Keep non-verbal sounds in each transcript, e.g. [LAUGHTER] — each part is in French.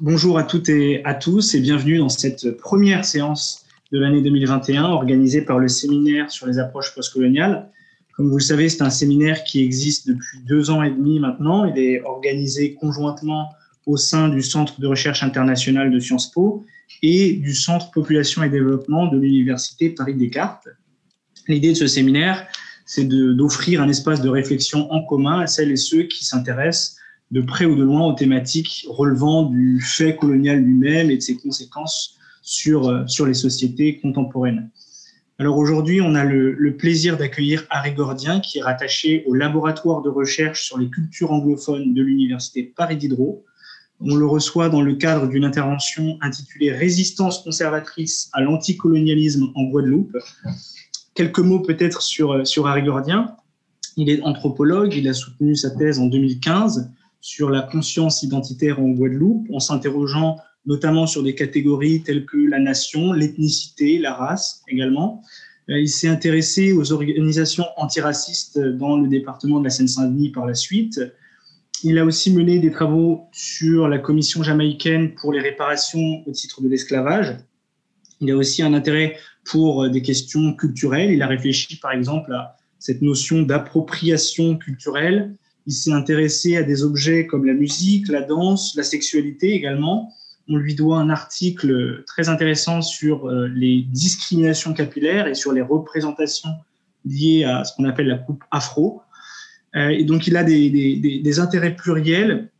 Bonjour à toutes et à tous et bienvenue dans cette première séance de l'année 2021 organisée par le séminaire sur les approches postcoloniales. Comme vous le savez, c'est un séminaire qui existe depuis deux ans et demi maintenant. Il est organisé conjointement au sein du Centre de recherche internationale de Sciences Po et du Centre Population et Développement de l'Université Paris-Descartes. L'idée de ce séminaire, c'est d'offrir un espace de réflexion en commun à celles et ceux qui s'intéressent de près ou de loin aux thématiques relevant du fait colonial lui-même et de ses conséquences sur, euh, sur les sociétés contemporaines. Alors aujourd'hui, on a le, plaisir d'accueillir Harry Gordien, qui est rattaché au laboratoire de recherche sur les cultures anglophones de l'Université Paris Diderot. On le reçoit dans le cadre d'une intervention intitulée Résistance conservatrice à l'anticolonialisme en Guadeloupe. Quelques mots peut-être sur, sur Harry Gordien. Il est anthropologue, il a soutenu sa thèse en 2015 sur la conscience identitaire en Guadeloupe, en s'interrogeant notamment sur des catégories telles que la nation, l'ethnicité, la race également. Euh, il s'est intéressé aux organisations antiracistes dans le département de la Seine-Saint-Denis par la suite. Il a aussi mené des travaux sur la commission jamaïcaine pour les réparations au titre de l'esclavage. Il a aussi un intérêt pour des questions culturelles. Il a réfléchi par exemple à cette notion d'appropriation culturelle il s'est intéressé à des objets comme la musique, la danse, la sexualité également. On lui doit un article très intéressant sur euh, les discriminations capillaires et sur les représentations liées à ce qu'on appelle la coupe afro. Euh, et donc, il a des, des, intérêts pluriels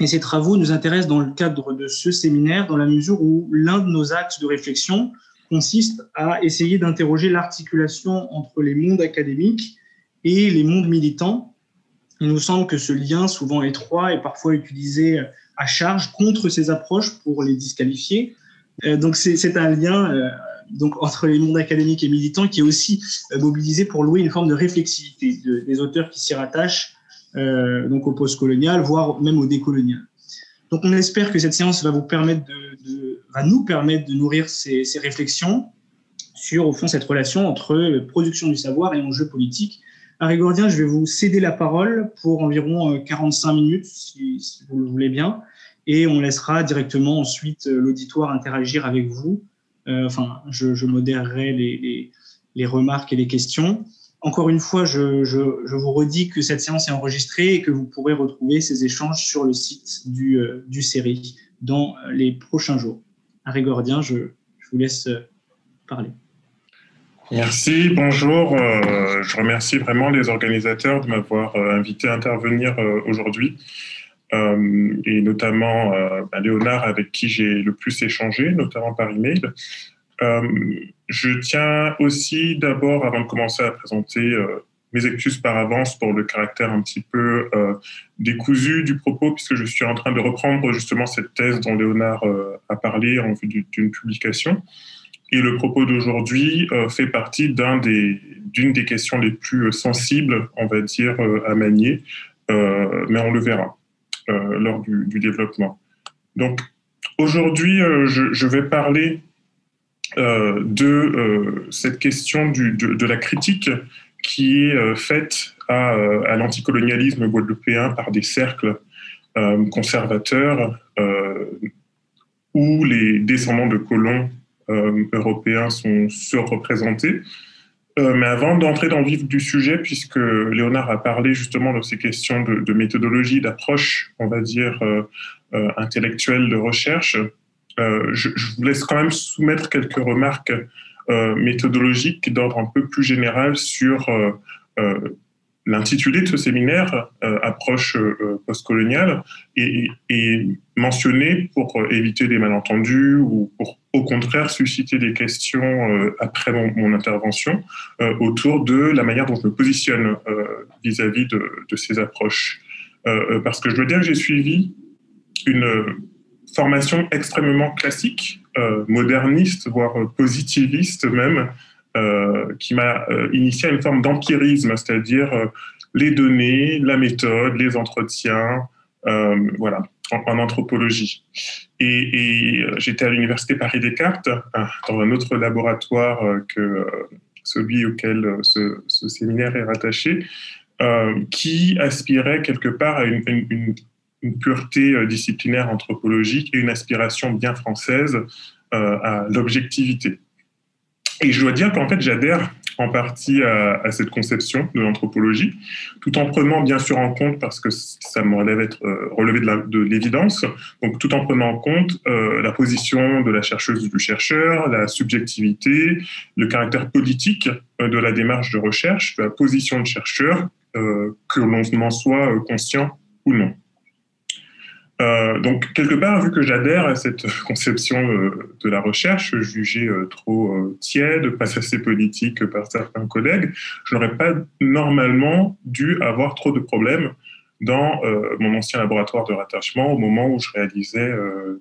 et ses travaux nous intéressent dans le cadre de ce séminaire, dans la mesure où l'un de nos axes de réflexion consiste à essayer d'interroger l'articulation entre les mondes académiques et les mondes militants, il nous semble que ce lien, souvent étroit, est parfois utilisé à charge contre ces approches pour les disqualifier. Euh, donc c'est un lien euh, donc entre les mondes académiques et militants qui est aussi euh, mobilisé pour louer une forme de réflexivité des auteurs qui s'y rattachent donc au postcolonial, voire même au décolonial. Donc on espère que cette séance va vous permettre de, va nous permettre de nourrir ces, ces, réflexions sur au fond cette relation entre production du savoir et enjeux politiques Harry je vais vous céder la parole pour environ 45 euh, minutes, si, vous le voulez bien, et on laissera directement ensuite euh, l'auditoire interagir avec vous. Euh, enfin, je, modérerai les, remarques et les questions. Encore une fois, je, vous redis que cette séance est enregistrée et que vous pourrez retrouver ces échanges sur le site du, du série dans les prochains jours. Harry je vous laisse parler. Merci, bonjour. Euh, je remercie vraiment les organisateurs de m'avoir euh, invité à intervenir euh, aujourd'hui, et notamment bah, Léonard avec qui j'ai le plus échangé, notamment par email. je tiens aussi d'abord, avant de commencer à présenter mes excuses par avance pour le caractère un petit peu décousu du propos, puisque je suis en train de reprendre justement cette thèse dont Léonard a parlé en vue d'une publication. Et le propos d'aujourd'hui euh, fait partie d'une des, questions les plus euh, sensibles, on va dire, euh, à manier, mais on le verra lors du, développement. Donc, aujourd'hui, je, vais parler de cette question de, la critique qui est faite à, l'anticolonialisme guadeloupéen par des cercles conservateurs où les descendants de colons euh, européens sont surreprésentés. Euh, mais avant d'entrer dans le vif du sujet, puisque Léonard a parlé justement de ces questions de, méthodologie, d'approche, on va dire, euh, intellectuelle de recherche, je, vous laisse quand même soumettre quelques remarques méthodologiques d'ordre un peu plus général sur L'intitulé de ce séminaire, euh, Approche euh, postcoloniale, est, mentionné pour éviter des malentendus ou pour au contraire susciter des questions euh, après mon, intervention autour de la manière dont je me positionne vis-à-vis de, de, ces approches. parce que je dois dire que j'ai suivi une formation extrêmement classique, moderniste, voire positiviste même, euh, qui m'a euh, initié à une forme d'empirisme, c'est-à-dire euh, les données, la méthode, les entretiens, voilà, en, anthropologie. Et, j'étais à l'université Paris Descartes, dans un autre laboratoire que celui auquel ce, séminaire est rattaché, qui aspirait quelque part à une pureté disciplinaire anthropologique et une aspiration bien française à l'objectivité. Et je dois dire qu'en fait, j'adhère en partie à, cette conception de l'anthropologie, tout en prenant bien sûr en compte, parce que ça me relève être euh, relevé de l'évidence, donc tout en prenant en compte euh, la position de la chercheuse ou du chercheur, la subjectivité, le caractère politique euh, de la démarche de recherche, la position de chercheur, que l'on en soit conscient ou non. Euh, donc, quelque part, vu que j'adhère à cette [LAUGHS] conception euh, de la recherche, jugée euh, trop tiède, pas assez politique par certains collègues, je n'aurais pas normalement dû avoir trop de problèmes dans mon ancien laboratoire de rattachement au moment où je réalisais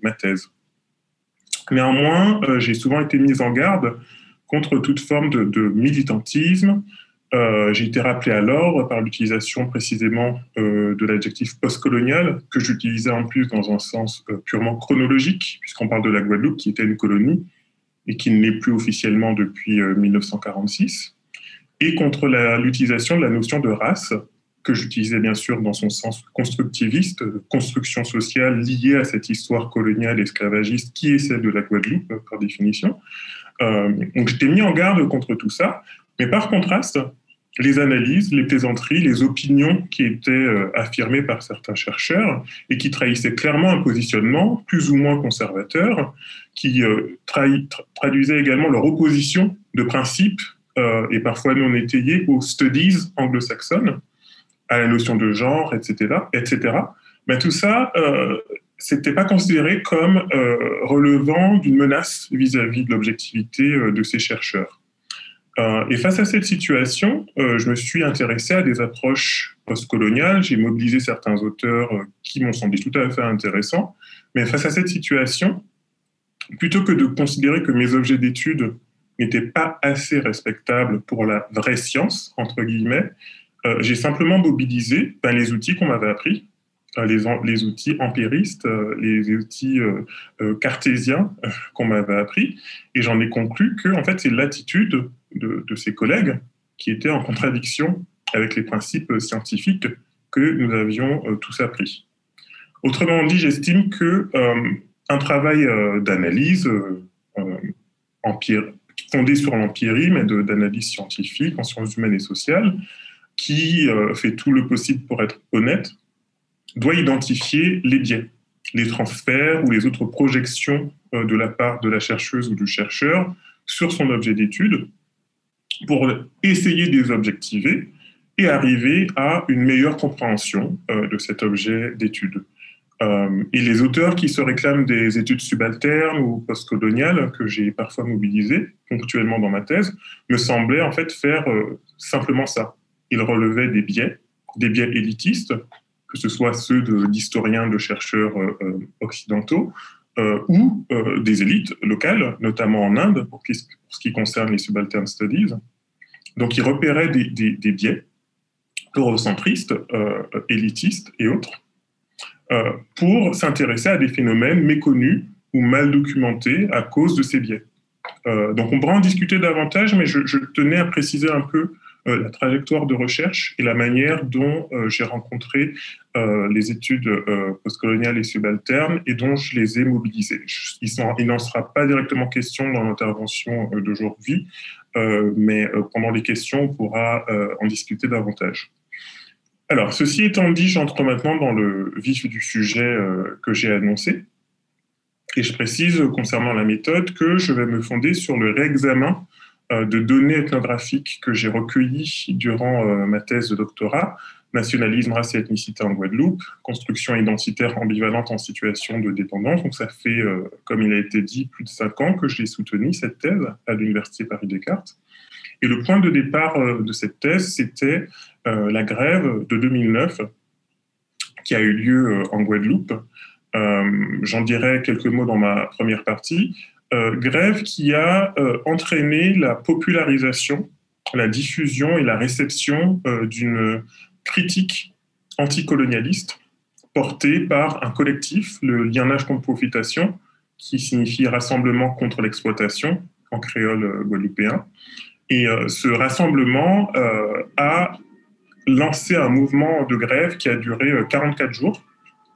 ma thèse. Néanmoins, j'ai souvent été mise en garde contre toute forme de militantisme, euh, j'ai été rappelé à l'ordre par l'utilisation précisément euh, de l'adjectif postcolonial, que j'utilisais en plus dans un sens euh, purement chronologique, puisqu'on parle de la Guadeloupe, qui était une colonie et qui ne l'est plus officiellement depuis 1946, et contre l'utilisation de la notion de race, que j'utilisais bien sûr dans son sens constructiviste, construction sociale liée à cette histoire coloniale esclavagiste qui est celle de la Guadeloupe, par définition. donc j'étais mis en garde contre tout ça, mais par contraste, les analyses, les plaisanteries, les opinions qui étaient euh, affirmées par certains chercheurs et qui trahissaient clairement un positionnement plus ou moins conservateur, qui euh, traduisaient également leur opposition de principes euh, et parfois non étayés aux studies anglo-saxonnes, à la notion de genre, etc., etc. Mais tout ça, c'était pas considéré comme relevant d'une menace vis à -vis de l'objectivité de ces chercheurs. Euh, et face à cette situation, euh, je me suis intéressé à des approches postcoloniales. J'ai mobilisé certains auteurs euh, qui m'ont semblé tout à fait intéressants. Mais face à cette situation, plutôt que de considérer que mes objets d'étude n'étaient pas assez respectables pour la vraie science, entre guillemets, j'ai simplement mobilisé ben, les outils qu'on m'avait appris, les, outils empiristes, les outils cartésiens qu'on m'avait appris, et j'en ai conclu que en fait, c'est l'attitude de, ses collègues qui étaient en contradiction avec les principes scientifiques que nous avions euh, tous appris. Autrement dit, j'estime que euh, un travail euh, d'analyse fondé sur l'empirisme et d'analyse scientifique en sciences humaines et sociales, qui fait tout le possible pour être honnête, doit identifier les biais, les transferts ou les autres projections de la part de la chercheuse ou du chercheur sur son objet d'étude pour essayer de les objectiver et arriver à une meilleure compréhension euh, de cet objet d'étude. Euh, et les auteurs qui se réclament des études subalternes ou postcoloniales, que j'ai parfois mobilisées ponctuellement dans ma thèse, me semblaient en fait faire euh, simplement ça. Ils relevaient des biais, des biais élitistes, que ce soit ceux d'historiens, de, chercheurs occidentaux, ou des élites locales, notamment en Inde, pour, ce qui concerne les subaltern studies. Donc, ils repéraient des, biais eurocentristes, euh, élitistes et autres, euh, pour s'intéresser à des phénomènes méconnus ou mal documentés à cause de ces biais. Euh, donc, on pourra en discuter davantage, mais je, tenais à préciser un peu la trajectoire de recherche et la manière dont j'ai rencontré les études postcoloniales et subalternes et dont je les ai mobilisées. il n'en sera pas directement question dans l'intervention d'aujourd'hui, euh, mais euh, pendant les questions, on pourra euh, en discuter davantage. Alors, ceci étant dit, j'entre maintenant dans le vif du sujet que j'ai annoncé. Et je précise concernant la méthode que je vais me fonder sur le réexamen de données ethnographiques que j'ai recueillies durant ma thèse de doctorat nationalisme, race et ethnicité en Guadeloupe, construction identitaire ambivalente en situation de dépendance. Donc ça fait, euh, comme il a été dit, plus de cinq ans que je l'ai soutenu, cette thèse, à l'Université Paris-Descartes. Et le point de départ euh, de cette thèse, c'était euh, la grève de 2009 qui a eu lieu en Guadeloupe. J'en dirai quelques mots dans ma première partie. Grève qui a entraîné la popularisation la diffusion et la réception d'une critique anticolonialiste portée par un collectif, le Lienage contre Profitation, qui signifie Rassemblement contre l'exploitation en créole euh, guadeloupéen. Et euh, ce rassemblement euh, a lancé un mouvement de grève qui a duré 44 jours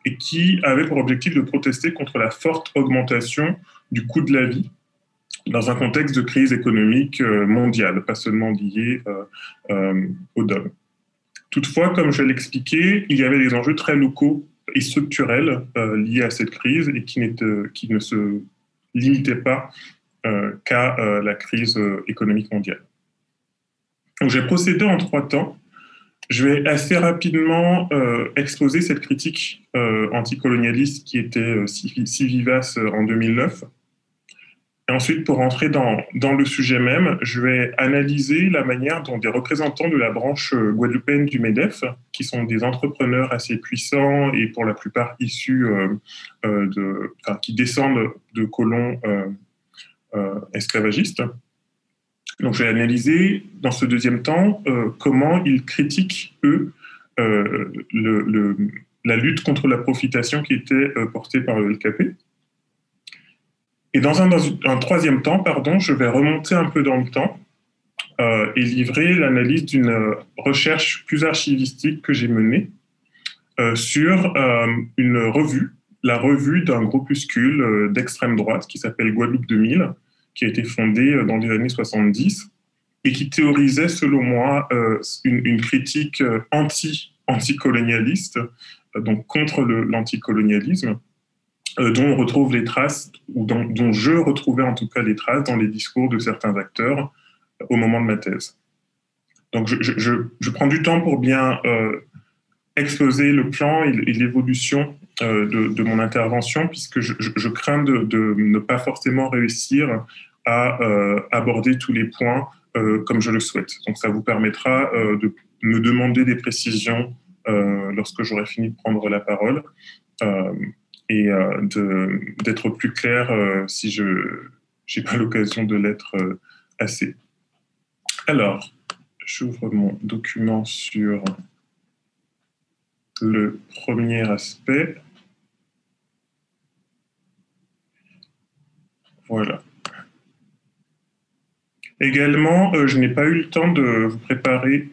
et qui avait pour objectif de protester contre la forte augmentation du coût de la vie dans un contexte de crise économique mondiale, pas seulement liée au DOM. Toutefois, comme je l'ai expliqué, il y avait des enjeux très locaux et structurels liés à cette crise et qui, ne se limitaient pas qu'à la crise économique mondiale. Donc, j'ai procédé en trois temps. Je vais assez rapidement euh, exposer cette critique euh, anticolonialiste qui était euh, si, vivace en 2009. Ensuite, pour rentrer dans, le sujet même, je vais analyser la manière dont des représentants de la branche guadeloupéenne du MEDEF, qui sont des entrepreneurs assez puissants et pour la plupart issus de, enfin, qui descendent de colons esclavagistes, donc, j'ai analysé dans ce deuxième temps euh, comment ils critiquent, eux, euh, la lutte contre la profitation qui était euh, portée par le LKP. Et dans un, troisième temps, pardon, je vais remonter un peu dans le temps et livrer l'analyse d'une recherche plus archivistique que j'ai menée sur une revue, la revue d'un groupuscule d'extrême droite qui s'appelle Guadeloupe 2000, qui a été fondée euh, dans les années 70 et qui théorisait, selon moi, euh, une, critique euh, anti, anticolonialiste, donc contre l'anticolonialisme, dont on retrouve les traces, ou dont, je retrouvais en tout cas les traces dans les discours de certains acteurs au moment de ma thèse. Donc je, je, prends du temps pour bien exposer le plan et, l'évolution de, de, mon intervention, puisque je, crains de, ne pas forcément réussir à euh, aborder tous les points euh, comme je le souhaite. Donc ça vous permettra euh, de me demander des précisions lorsque j'aurai fini de prendre la parole et d'être plus clair si je n'ai pas [LAUGHS] l'occasion de l'être assez. Alors, j'ouvre mon document sur le premier aspect. Voilà. Également, euh, je n'ai pas eu le temps de vous préparer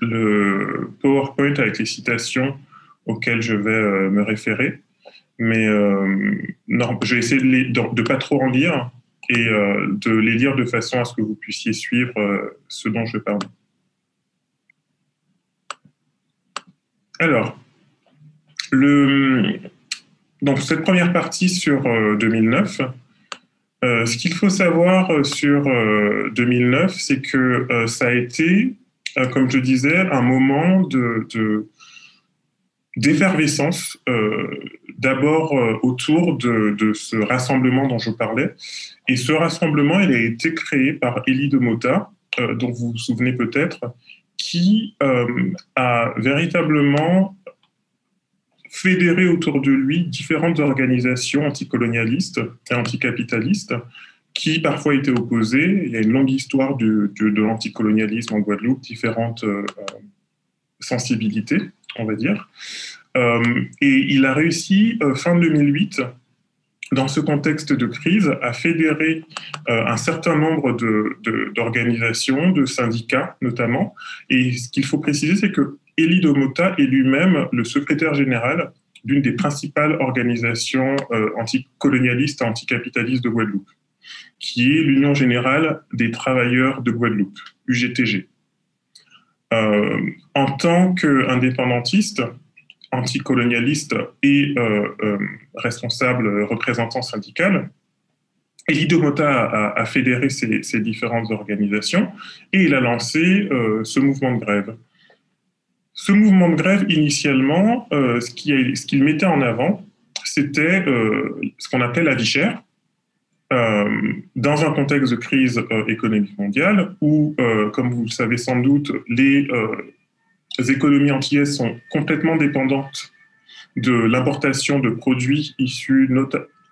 le PowerPoint avec les citations auxquelles je vais euh, me référer. Mais euh, non, je vais essayer de ne pas trop en lire et de les lire de façon à ce que vous puissiez suivre ce dont je parle. Alors, le, donc cette première partie sur 2009, euh, ce qu'il faut savoir euh, sur 2009, euh, c'est que ça a été, comme je disais, un moment de, d'effervescence, d'abord autour de, ce rassemblement dont je parlais. Et ce rassemblement, il a été créé par Elie de Mota, dont vous vous souvenez peut-être, qui a véritablement fédérer autour de lui différentes organisations anticolonialistes et anticapitalistes qui parfois étaient opposées. Il y a une longue histoire de, l'anticolonialisme en Guadeloupe, différentes euh, sensibilités, on va dire. Euh, et il a réussi, euh, fin 2008, dans ce contexte de crise, à fédérer un certain nombre d'organisations, de, syndicats notamment. Et ce qu'il faut préciser, c'est que Elie Domota est lui-même le secrétaire général d'une des principales organisations euh, anticolonialistes et anticapitalistes de Guadeloupe, qui est l'Union générale des travailleurs de Guadeloupe, UGTG. Euh, en tant qu'indépendantiste, anticolonialiste et euh, responsable représentant syndical, Elie Domota a, fédéré ces, différentes organisations et il a lancé ce mouvement de grève. Ce mouvement de grève, initialement, euh, ce qu'il mettait en avant, c'était euh, ce qu'on appelle la vie chère, euh, dans un contexte de crise économique mondiale où, comme vous le savez sans doute, les, économies antillaises sont complètement dépendantes de l'importation de produits issus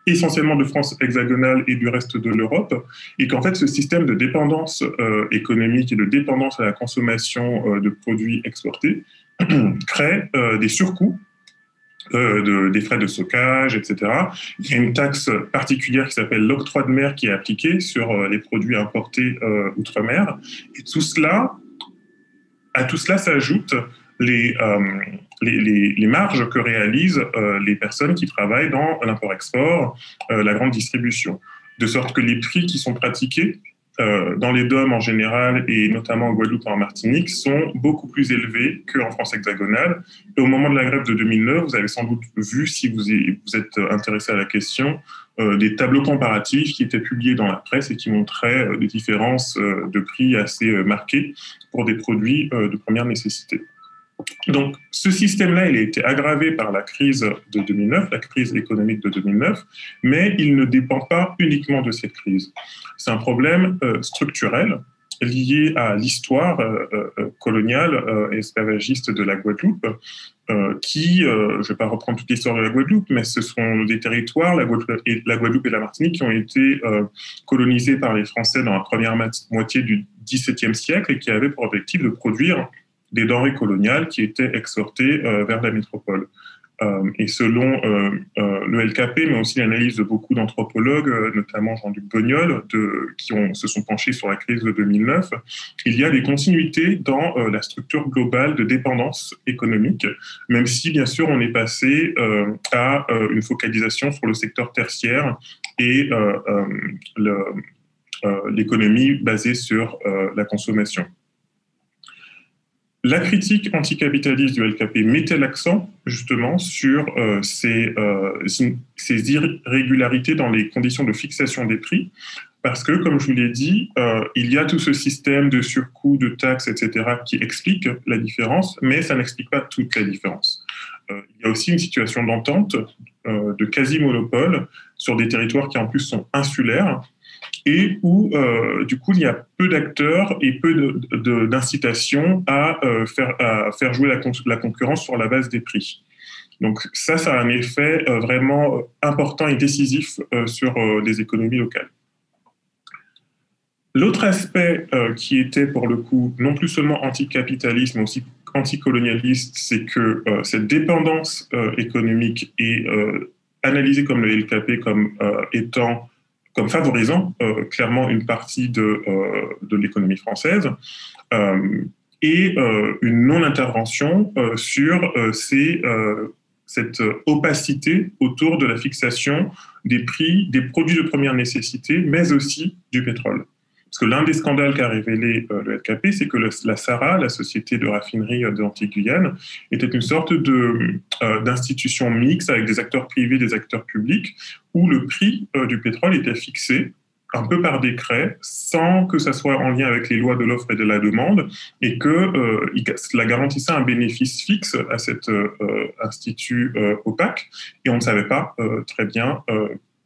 essentiellement de France hexagonale et du reste de l'Europe, et qu'en fait ce système de dépendance économique et de dépendance à la consommation de produits exportés [CLEARS THROAT] crée euh, des surcoûts euh, de, des frais de stockage, etc. Il y a une taxe particulière qui s'appelle l'octroi de mer qui est appliquée sur euh, les produits importés outre-mer. Et tout cela, à tout cela s'ajoutent les, les, marges que réalisent les personnes qui travaillent dans l'import-export, la grande distribution. De sorte que les prix qui sont pratiqués euh, dans les DOM en général et notamment en Guadeloupe et en Martinique sont beaucoup plus élevés qu'en France hexagonale. Et au moment de la grève de 2009, vous avez sans doute vu, si vous, êtes intéressé à la question, euh, des tableaux comparatifs qui étaient publiés dans la presse et qui montraient euh, des différences de prix assez marquées pour des produits de première nécessité. Donc, ce système-là, il a été aggravé par la crise de 2009, la crise économique de 2009, mais il ne dépend pas uniquement de cette crise. C'est un problème euh, structurel lié à l'histoire euh, euh, coloniale et esclavagiste de la Guadeloupe, qui, je ne vais pas reprendre toute l'histoire de la Guadeloupe, mais ce sont des territoires, la Guadeloupe et la, Guadeloupe et la Martinique, qui ont été colonisés par les Français dans la première moitié du XVIIe siècle et qui avaient pour objectif de produire des denrées coloniales qui étaient exportées euh, vers la métropole. Euh, et selon euh, le LKP, mais aussi l'analyse de beaucoup d'anthropologues, notamment Jean-Luc Bognol, qui se sont penchés sur la crise de 2009, il y a des continuités dans la structure globale de dépendance économique, même si bien sûr on est passé à une focalisation sur le secteur tertiaire et l'économie basée sur la consommation. La critique anticapitaliste du LKP mettait l'accent justement sur euh, euh, ces, irrégularités dans les conditions de fixation des prix, parce que, comme je vous l'ai dit, euh, il y a tout ce système de surcoûts, de taxes, etc., qui explique la différence, mais ça n'explique pas toute la différence. il y a aussi une situation d'entente, de quasi-monopole, sur des territoires qui en plus sont insulaires, et où euh, du coup il y a peu d'acteurs et peu d'incitation à, euh, faire, à faire jouer la, la, concurrence sur la base des prix. Donc ça, ça a un effet euh, vraiment important et décisif sur les économies locales. L'autre aspect qui était pour le coup non plus seulement anticapitaliste, mais aussi anticolonialiste, c'est que cette dépendance économique est analysée comme le LKP comme étant comme favorisant euh, clairement une partie de, euh, de l'économie française euh, et une non-intervention sur ces, cette opacité autour de la fixation des prix des produits de première nécessité, mais aussi du pétrole. Parce que l'un des scandales qu'a révélé euh, le LKP, c'est que la SARA, la société de raffinerie euh, de l'Antiguyane, était une sorte euh, d'institution mixte avec des acteurs privés, des acteurs publics, où le prix du pétrole était fixé un peu par décret, sans que ça soit en lien avec les lois de l'offre et de la demande, et que cela garantissait un bénéfice fixe à cet institut opaque, et on ne savait pas très bien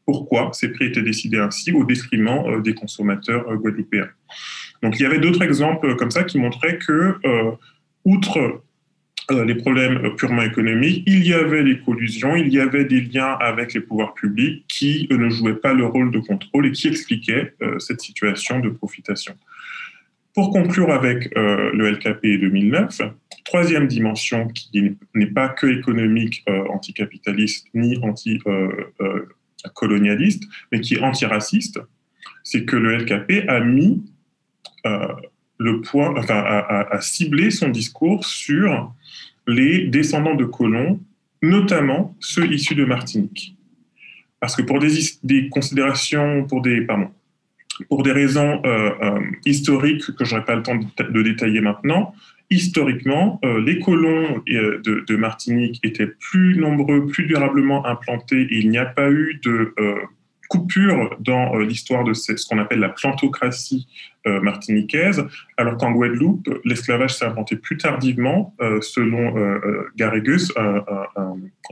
pourquoi ces prix étaient décidés ainsi au détriment euh, des consommateurs euh, guadeloupéens. Donc il y avait d'autres exemples comme ça qui montraient que, euh, outre les problèmes purement économiques, il y avait des collusions, il y avait des liens avec les pouvoirs publics qui ne jouaient pas le rôle de contrôle et qui expliquaient cette situation de profitation. Pour conclure avec le LKP 2009, troisième dimension qui n'est pas que économique, anticapitaliste, ni anti colonialiste, mais qui est antiraciste, c'est que le LKP a mis euh, le point, enfin, a, ciblé son discours sur les descendants de colons, notamment ceux issus de Martinique. Parce que pour des, considérations, pour des, pardon, pour des raisons euh, euh, historiques que je n'aurai pas le temps de, détailler maintenant, historiquement, euh, les colons de, Martinique étaient plus nombreux, plus durablement implantés. Il n'y a pas eu de coupure dans l'histoire de ce, qu'on appelle la plantocratie martiniquaise, alors qu'en Guadeloupe, l'esclavage s'est implanté plus tardivement, selon Garrigus, un,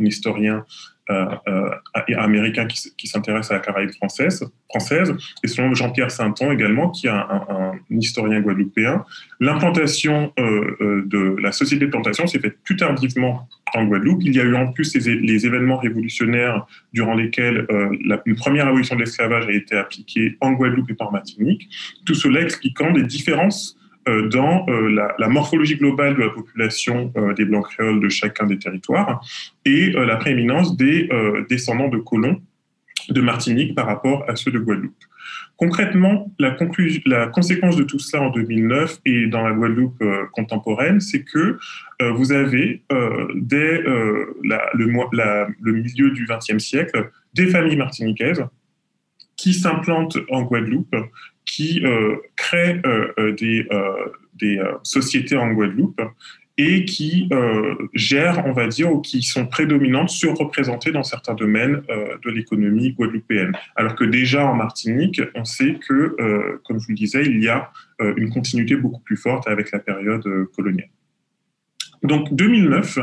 historien euh, euh, américain qui, qui s'intéresse à la Caraïbe française, et selon Jean-Pierre Sainton également, qui est un, historien guadeloupéen, l'implantation euh, de la société de plantation s'est faite plus tardivement en Guadeloupe. Il y a eu en plus les, événements révolutionnaires durant lesquels la, une première abolition de l'esclavage a été appliquée en Guadeloupe et par Martinique, tout cela expliquant des différences euh, dans euh, la, morphologie globale de la population euh, des Blancs créoles de chacun des territoires et la prééminence des descendants de colons de Martinique par rapport à ceux de Guadeloupe. Concrètement, la, conséquence de tout cela en 2009 et dans la Guadeloupe euh, contemporaine, c'est que euh, vous avez, euh, dès le, milieu du XXe siècle, des familles martiniquaises qui s'implantent en Guadeloupe, qui créent des, des sociétés en Guadeloupe et qui euh, gèrent, on va dire, ou qui sont prédominantes, surreprésentées dans certains domaines euh, de l'économie guadeloupéenne. Alors que déjà en Martinique, on sait que, euh, comme je vous le disais, il y a euh, une continuité beaucoup plus forte avec la période euh, coloniale. Donc 2009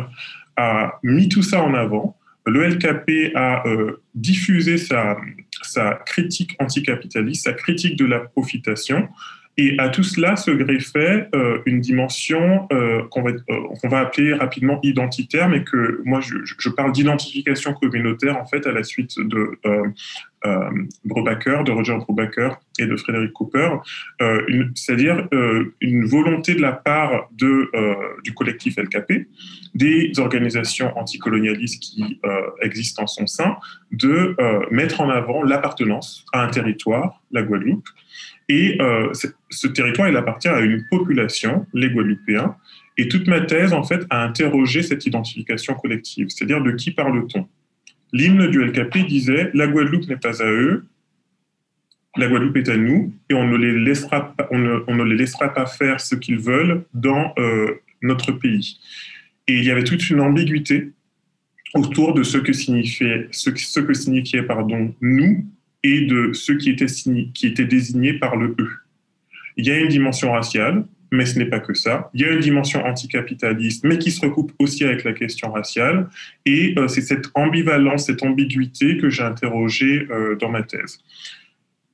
a mis tout ça en avant. Le LKP a euh, diffusé sa, sa critique anticapitaliste, sa critique de la profitation, et à tout cela se greffait euh, une dimension euh, qu'on va, euh, va, appeler rapidement identitaire, mais que moi je, je parle d'identification communautaire en fait à la suite de euh, Brubaker, de Roger Brubaker et de Frédéric Cooper, c'est-à-dire une volonté de la part de, du collectif LKP, des organisations anticolonialistes qui existent en son sein, de mettre en avant l'appartenance à un territoire, la Guadeloupe, et euh, ce territoire, il appartient à une population, les Guadeloupéens. Et toute ma thèse, en fait, a interrogé cette identification collective, c'est-à-dire de qui parle-t-on? L'hymne du LKP disait La Guadeloupe n'est pas à eux, la Guadeloupe est à nous, et on ne les laissera pas, faire ce qu'ils veulent dans euh, notre pays. Et il y avait toute une ambiguïté autour de ce que signifiait, ce que signifiait pardon, nous et de ceux qui étaient, désignés par le E. Il y a une dimension raciale, mais ce n'est pas que ça. Il y a une dimension anticapitaliste, mais qui se recoupe aussi avec la question raciale. Et euh, c'est cette ambivalence, cette ambiguïté que j'ai interrogée euh, dans ma thèse.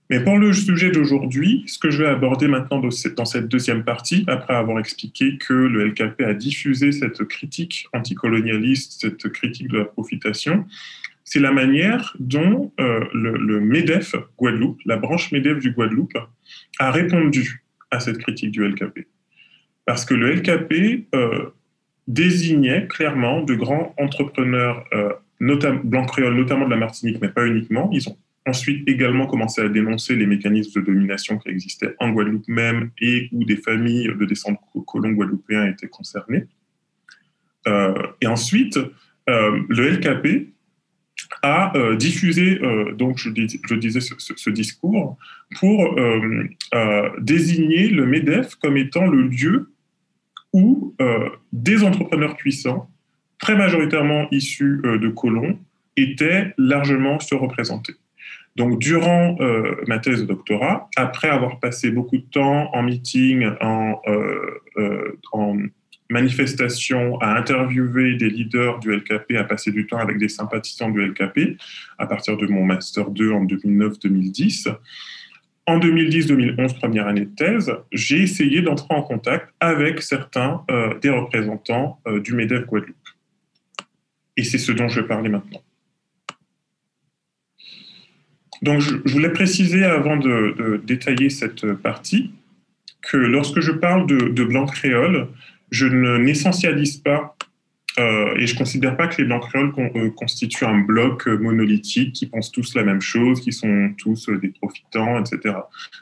Mais pour le sujet d'aujourd'hui, ce que je vais aborder maintenant dans cette deuxième partie, après avoir expliqué que le LKP a diffusé cette critique anticolonialiste, cette critique de la profitation, c'est la manière dont euh, le, MEDEF Guadeloupe, la branche MEDEF du Guadeloupe, a répondu à cette critique du LKP. Parce que le LKP euh, désignait clairement de grands entrepreneurs euh, blancs créoles, notamment de la Martinique, mais pas uniquement. Ils ont ensuite également commencé à dénoncer les mécanismes de domination qui existaient en Guadeloupe même et où des familles de descendants colons guadeloupéens étaient concernées. et ensuite, le LKP a euh, diffusé, euh, donc je, disais ce, discours, pour euh, désigner le MEDEF comme étant le lieu où des entrepreneurs puissants, très majoritairement issus de colons, étaient largement surreprésentés. Donc, durant ma thèse de doctorat, après avoir passé beaucoup de temps en meeting, en manifestations, à interviewer des leaders du LKP, à passer du temps avec des sympathisants du LKP, à partir de mon Master 2 en 2009-2010. En 2010-2011, première année de thèse, j'ai essayé d'entrer en contact avec certains euh, des représentants euh, du MEDEF Guadeloupe. Et c'est ce dont je vais parler maintenant. Donc, je, voulais préciser avant de, détailler cette partie que lorsque je parle de, de blanc créole, je n'essentialise pas euh, et je ne considère pas que les Blancs créoles euh, constituent un bloc euh, monolithique qui pensent tous la même chose, qui sont tous des profitants, etc.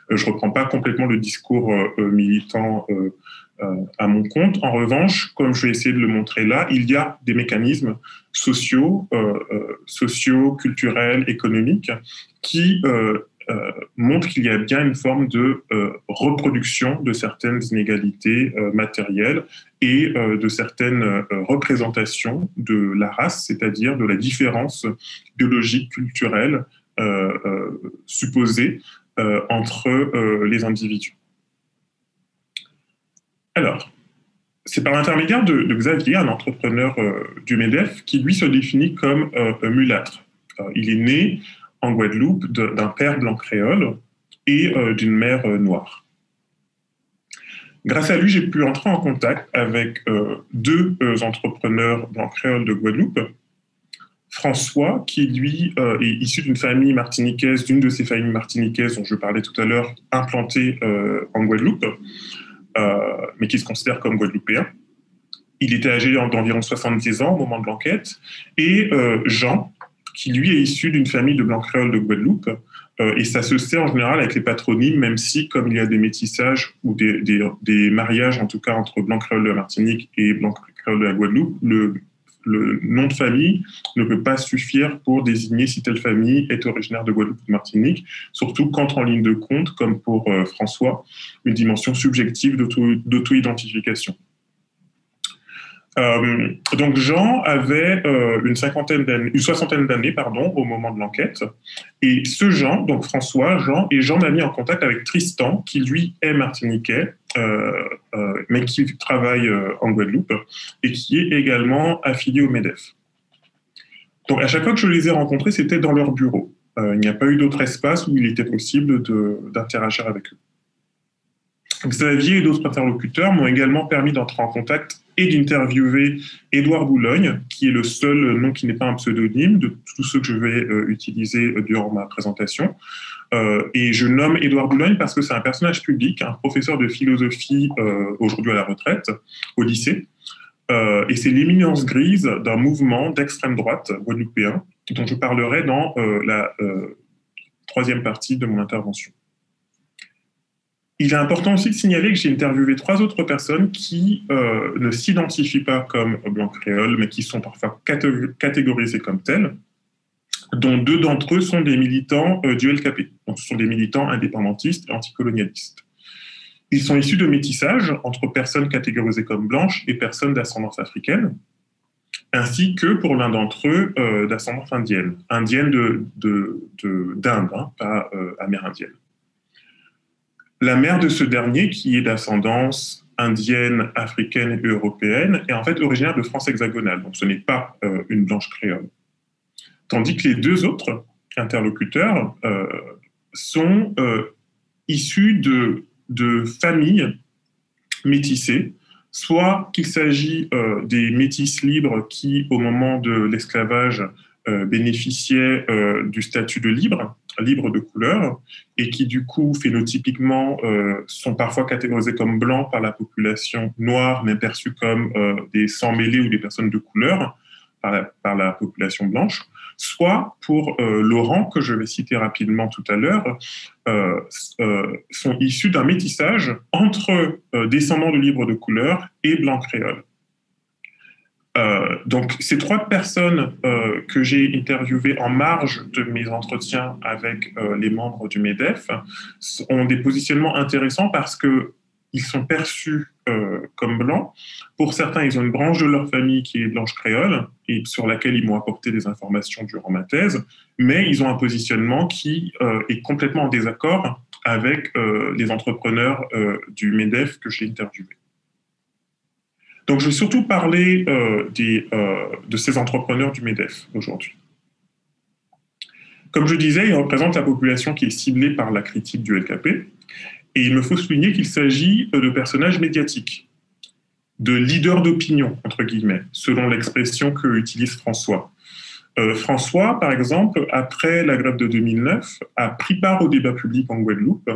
je ne reprends pas complètement le discours militant à mon compte. En revanche, comme je vais essayer de le montrer là, il y a des mécanismes sociaux, sociaux, culturels, économiques qui euh, montre qu'il y a bien une forme de euh, reproduction de certaines inégalités euh, matérielles et de certaines représentations de la race, c'est-à-dire de la différence biologique, culturelle supposée entre les individus. Alors, c'est par l'intermédiaire de, Xavier, un entrepreneur du MEDEF, qui lui se définit comme mulâtre. il est né en Guadeloupe d'un père blanc créole et euh, d'une mère euh, noire. Grâce à lui, j'ai pu entrer en contact avec euh, deux entrepreneurs blancs créoles de Guadeloupe. François, qui lui est issu d'une famille martiniquaise, d'une de ces familles martiniquaises dont je parlais tout à l'heure, implantée en Guadeloupe, mais qui se considère comme guadeloupéen. Il était âgé d'environ 70 ans au moment de l'enquête. Et Jean, qui lui est issu d'une famille de blancs créoles de Guadeloupe. et ça se sait en général avec les patronymes, même si, comme il y a des métissages ou des, mariages, en tout cas entre blancs créoles de la Martinique et blancs créoles de la Guadeloupe, le, le nom de famille ne peut pas suffire pour désigner si telle famille est originaire de Guadeloupe ou de Martinique, surtout quand en ligne de compte, comme pour François, une dimension subjective d'auto-identification. Euh, donc Jean avait euh, une cinquantaine une soixantaine d'années pardon au moment de l'enquête, et ce Jean, donc François, Jean, et Jean m'a mis en contact avec Tristan, qui lui est martiniquais, euh, mais qui travaille en Guadeloupe et qui est également affilié au Medef. Donc à chaque fois que je les ai rencontrés, c'était dans leur bureau. il n'y a pas eu d'autre espace où il était possible d'interagir avec eux. Xavier et d'autres interlocuteurs m'ont également permis d'entrer en contact et d'interviewer Édouard Boulogne, qui est le seul nom qui n'est pas un pseudonyme de tous ceux que je vais euh, utiliser euh, durant ma présentation. Euh, et je nomme Édouard Boulogne parce que c'est un personnage public, un professeur de philosophie aujourd'hui à la retraite au lycée. et c'est l'éminence grise d'un mouvement d'extrême droite guadeloupéen dont je parlerai dans la troisième partie de mon intervention. Il est important aussi de signaler que j'ai interviewé trois autres personnes qui euh, ne s'identifient pas comme blancs créoles, mais qui sont parfois catégorisées comme telles, dont deux d'entre eux sont des militants euh, du LKP. Donc, ce sont des militants indépendantistes et anticolonialistes. Ils sont issus de métissage entre personnes catégorisées comme blanches et personnes d'ascendance africaine, ainsi que pour l'un d'entre eux euh, d'ascendance indienne, indienne d'Inde, de, de, hein, pas amérindienne. La mère de ce dernier, qui est d'ascendance indienne, africaine et européenne, est en fait originaire de France hexagonale, donc ce n'est pas euh, une blanche créole. Tandis que les deux autres interlocuteurs euh, sont euh, issus de, de, familles métissées, soit qu'il s'agit des métis libres qui, au moment de l'esclavage, bénéficiaient du statut de libre, libre de couleur et qui du coup phénotypiquement euh, sont parfois catégorisés comme blancs par la population noire mais perçus comme euh, des sans mêlés ou des personnes de couleur par la, population blanche, soit pour euh, Laurent, que je vais citer rapidement tout à l'heure, sont issus d'un métissage entre descendants de libres de couleur et blancs créoles. Euh, donc, ces trois personnes euh, que j'ai interviewées en marge de mes entretiens avec euh, les membres du MEDEF ont des positionnements intéressants parce que ils sont perçus comme blancs. Pour certains, ils ont une branche de leur famille qui est blanche créole et sur laquelle ils m'ont apporté des informations durant ma thèse, mais ils ont un positionnement qui est complètement en désaccord avec les entrepreneurs du MEDEF que j'ai interviewés. Donc, je vais surtout parler euh, euh, de ces entrepreneurs du MEDEF aujourd'hui. Comme je disais, ils représentent la population qui est ciblée par la critique du LKP. Et il me faut souligner qu'il s'agit de personnages médiatiques, de leaders d'opinion, entre guillemets, selon l'expression que utilise François. Euh, François, par exemple, après la grève de 2009, a pris part au débat public en Guadeloupe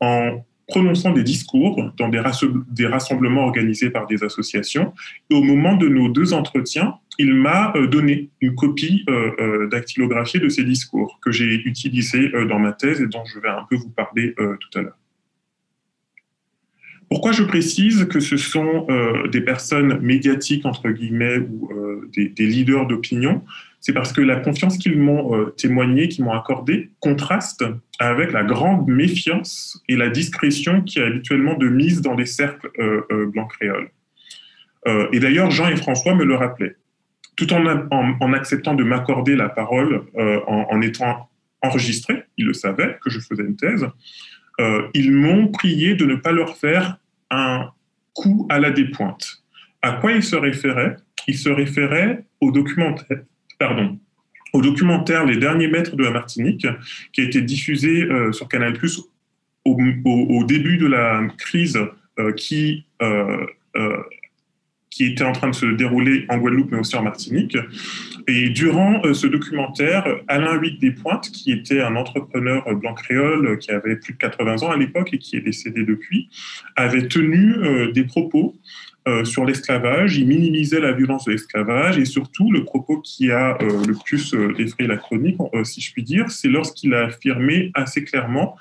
en prononçant des discours dans des, rassemblements organisés par des associations. Et au moment de nos deux entretiens, il m'a euh, donné une copie euh, euh, dactylographiée de ces discours que j'ai utilisés dans ma thèse et dont je vais un peu vous parler tout à l'heure. Pourquoi je précise que ce sont des personnes médiatiques, entre guillemets, ou des, des, leaders d'opinion? C'est parce que la confiance qu'ils m'ont témoignée, qu'ils m'ont accordée, contraste avec la grande méfiance et la discrétion qui est habituellement de mise dans les cercles euh, euh, blancs créoles. Euh, et d'ailleurs, Jean et François me le rappelaient. Tout en, en, acceptant de m'accorder la parole en, étant enregistré, ils le savaient que je faisais une thèse, ils m'ont prié de ne pas leur faire un coup à la dépointe. À quoi ils se référaient? Ils se référaient au documentaire, pardon, au documentaire Les derniers mètres de la Martinique, qui a été diffusé euh, sur Canal Plus au, début de la crise euh, qui, euh, qui était en train de se dérouler en Guadeloupe, mais aussi en Martinique. Et durant ce documentaire, Alain Huic Despointes, qui était un entrepreneur blanc créole qui avait plus de 80 ans à l'époque et qui est décédé depuis, avait tenu des propos sur l'esclavage, il minimisait la violence de l'esclavage et surtout le propos qui a le plus effrayé la chronique, si je puis dire, c'est lorsqu'il a affirmé assez clairement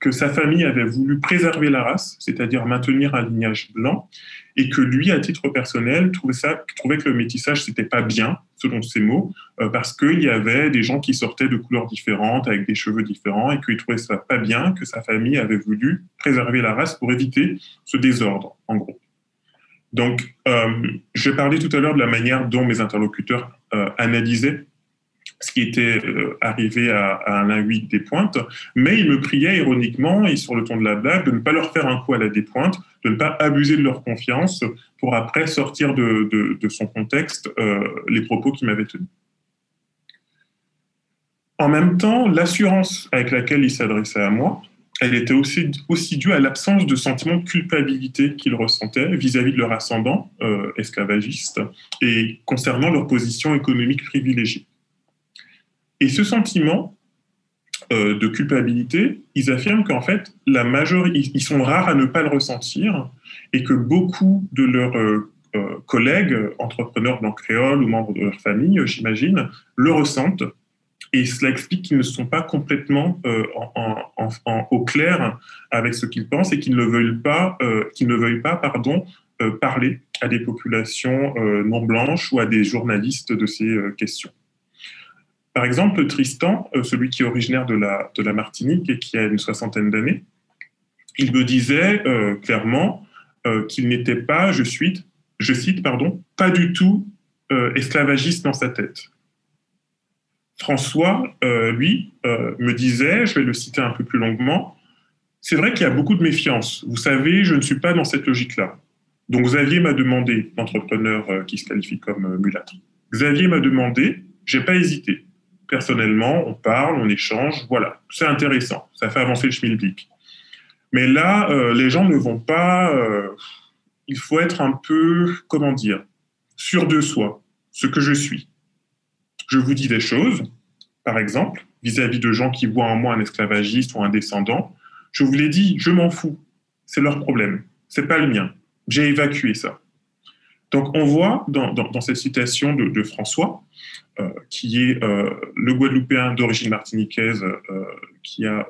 que sa famille avait voulu préserver la race, c'est-à-dire maintenir un lignage blanc, et que lui, à titre personnel, trouvait, ça, trouvait que le métissage, c'était pas bien, selon ses mots, euh, parce qu'il y avait des gens qui sortaient de couleurs différentes, avec des cheveux différents, et qu'il trouvait ça pas bien, que sa famille avait voulu préserver la race pour éviter ce désordre, en gros. Donc, euh, je parlais tout à l'heure de la manière dont mes interlocuteurs euh, analysaient ce qui était euh, arrivé à, à Alain des Pointes, mais il me priait ironiquement et sur le ton de la blague de ne pas leur faire un coup à la dépointe, de ne pas abuser de leur confiance pour après sortir de, de, son contexte euh, les propos qu'il m'avait tenus. En même temps, l'assurance avec laquelle il s'adressait à moi, elle était aussi, due à l'absence de sentiment de culpabilité qu'ils ressentaient vis-à-vis de leur ascendant euh, esclavagiste et concernant leur position économique privilégiée. Et ce sentiment euh, de culpabilité, ils affirment qu'en fait, la majorité, ils sont rares à ne pas le ressentir et que beaucoup de leurs euh, euh, collègues, entrepreneurs blancs créoles ou membres de leur famille, j'imagine, le ressentent. Et cela explique qu'ils ne sont pas complètement en, au clair avec ce qu'ils pensent et qu'ils ne veulent pas, qu'ils ne veuillent pas pardon, parler à des populations non blanches ou à des journalistes de ces questions. Par exemple, Tristan, euh, celui qui est originaire de la, de la Martinique et qui a une soixantaine d'années, il me disait euh, clairement euh, qu'il n'était pas, je, suis, je cite, pardon, pas du tout esclavagiste dans sa tête. François, lui, me disait, je vais le citer un peu plus longuement, c'est vrai qu'il y a beaucoup de méfiance. Vous savez, je ne suis pas dans cette logique-là. Donc Xavier m'a demandé, l'entrepreneur qui se qualifie comme mulâtre, Xavier m'a demandé, j'ai pas hésité personnellement, on parle, on échange, voilà, c'est intéressant, ça fait avancer le schmilblick. Mais là, euh, les gens ne vont pas, euh, il faut être un peu, comment dire, sûr de soi, ce que je suis. Je vous dis des choses, par exemple, vis-à-vis de gens qui voient en moi un esclavagiste ou un descendant, je vous l'ai dit, je m'en fous, c'est leur problème, c'est pas le mien, j'ai évacué ça. Donc on voit dans, cette citation de François, euh, qui est euh, le Guadeloupéen d'origine martiniquaise euh, qui a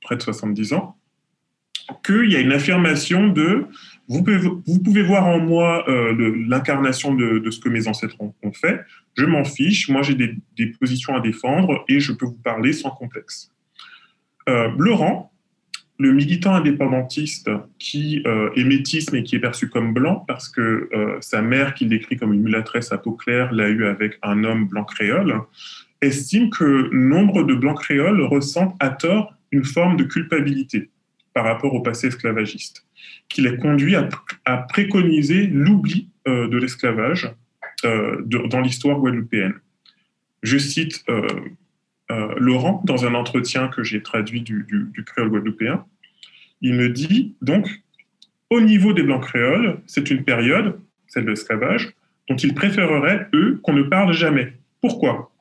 près de 70 ans, qu'il y a une affirmation de vous pouvez, voir en moi l'incarnation de, ce que mes ancêtres ont, fait, je m'en fiche, moi j'ai des, positions à défendre et je peux vous parler sans complexe. Laurent, le militant indépendantiste qui euh, est métis mais qui est perçu comme blanc parce que euh, sa mère, qu'il décrit comme une mulâtresse à peau claire, l'a eu avec un homme blanc créole, estime que nombre de blancs créoles ressentent à tort une forme de culpabilité par rapport au passé esclavagiste, qui les conduit à, préconiser l'oubli euh, de l'esclavage dans l'histoire guadeloupéenne. Je cite euh, Laurent, dans un entretien que j'ai traduit du, créole guadeloupéen, il me dit donc, au niveau des blancs créoles, c'est une période, celle de l'esclavage, dont ils préféreraient, eux, qu'on ne parle jamais. Pourquoi?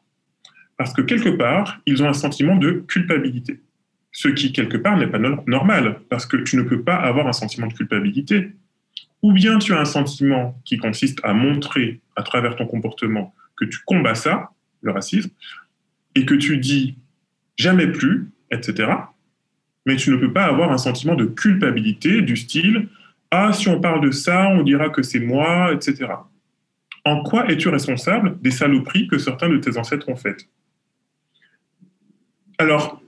Parce que quelque part, ils ont un sentiment de culpabilité. Ce qui, quelque part, n'est pas normal, parce que tu ne peux pas avoir un sentiment de culpabilité. Ou bien tu as un sentiment qui consiste à montrer, à travers ton comportement, que tu combats ça, le racisme, et que tu dis jamais plus, etc., mais tu ne peux pas avoir un sentiment de culpabilité du style Ah, si on parle de ça, on dira que c'est moi, etc. En quoi es-tu responsable des saloperies que certains de tes ancêtres ont faites? Alors,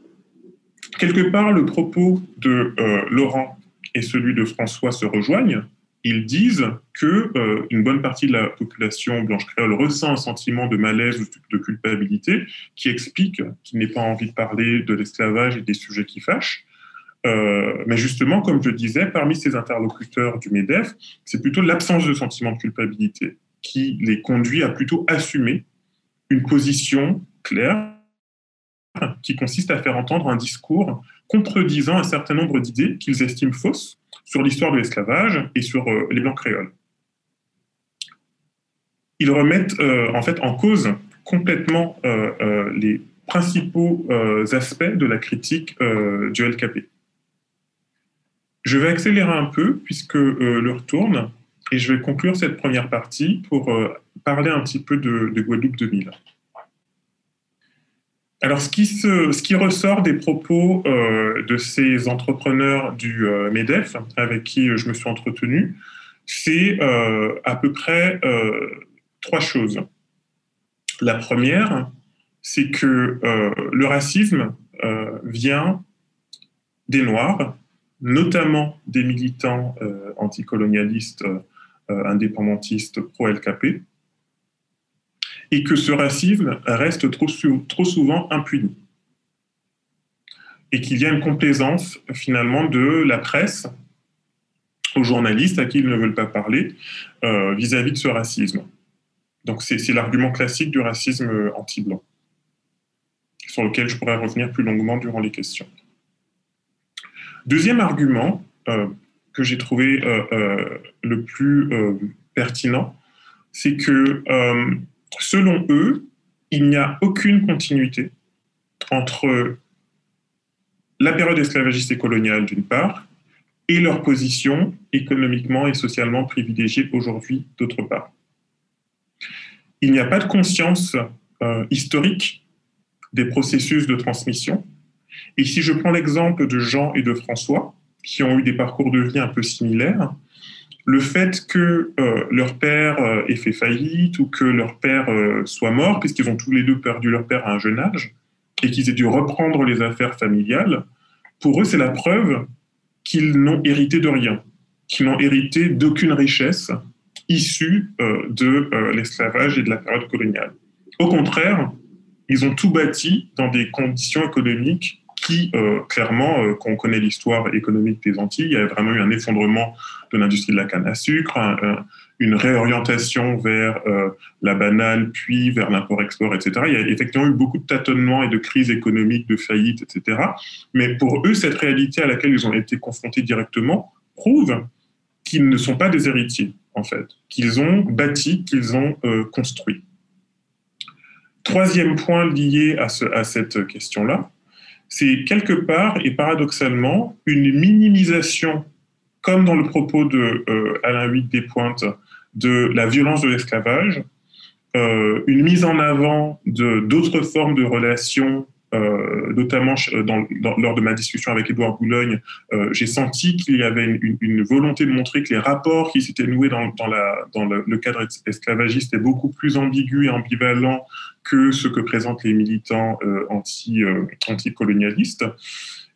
quelque part, le propos de euh, Laurent et celui de François se rejoignent, ils disent que euh, une bonne partie de la population blanche créole ressent un sentiment de malaise ou de culpabilité qui explique qu'il n'ait pas envie de parler de l'esclavage et des sujets qui fâchent. Euh, mais justement, comme je disais, parmi ces interlocuteurs du MEDEF, c'est plutôt l'absence de sentiment de culpabilité qui les conduit à plutôt assumer une position claire [LAUGHS] qui consiste à faire entendre un discours contredisant un certain nombre d'idées qu'ils estiment fausses sur l'histoire de l'esclavage et sur euh, les Blancs créoles. Ils remettent euh, en fait en cause complètement euh, les principaux aspects de la critique du LKP. Je vais accélérer un peu puisque l'heure tourne et je vais conclure cette première partie pour parler un petit peu de, de Guadeloupe 2000. Alors, ce qui, ressort des propos de ces entrepreneurs du MEDEF, avec qui je me suis entretenu, c'est à peu près trois choses. La première, c'est que euh, le racisme euh, vient des Noirs, notamment des militants euh, anticolonialistes, indépendantistes pro-LKP, et que ce racisme reste trop, trop souvent impuni. Et qu'il y a une complaisance finalement de la presse aux journalistes à qui ils ne veulent pas parler vis-à-vis -vis de ce racisme. Donc c'est l'argument classique du racisme anti-blanc sur lequel je pourrais revenir plus longuement durant les questions. Deuxième argument euh, que j'ai trouvé euh, euh, le plus pertinent, c'est que selon eux, il n'y a aucune continuité entre la période esclavagiste et coloniale d'une part et leur position économiquement et socialement privilégiée aujourd'hui d'autre part. Il n'y a pas de conscience historique des processus de transmission. Et si je prends l'exemple de Jean et de François, qui ont eu des parcours de vie un peu similaires, le fait que euh, leur père euh, ait fait faillite ou que leur père euh, soit mort, puisqu'ils ont tous les deux perdu leur père à un jeune âge, et qu'ils aient dû reprendre les affaires familiales, pour eux, c'est la preuve qu'ils n'ont hérité de rien, qu'ils n'ont hérité d'aucune richesse issue de l'esclavage et de la période coloniale. Au contraire, ils ont tout bâti dans des conditions économiques qui, euh, clairement, euh, quand on connaît l'histoire économique des Antilles, il y a vraiment eu un effondrement de l'industrie de la canne à sucre, une réorientation vers euh, la banane, puis vers l'import-export, etc. Il y a effectivement eu beaucoup de tâtonnements et de crises économiques, de faillites, etc. Mais pour eux, cette réalité à laquelle ils ont été confrontés directement prouve qu'ils ne sont pas des héritiers, en fait, qu'ils ont bâti, qu'ils ont construit. Troisième point lié à, cette question-là, c'est quelque part et paradoxalement une minimisation, comme dans le propos de euh, Alain Huit des Pointes, de la violence de l'esclavage, euh, une mise en avant de d'autres formes de relations euh, notamment lors de ma discussion avec Édouard Boulogne, j'ai senti qu'il y avait une, volonté de montrer que les rapports qui s'étaient noués dans, le, cadre esclavagiste étaient beaucoup plus ambigus et ambivalents que ce que présentent les militants euh, anti, anticolonialistes.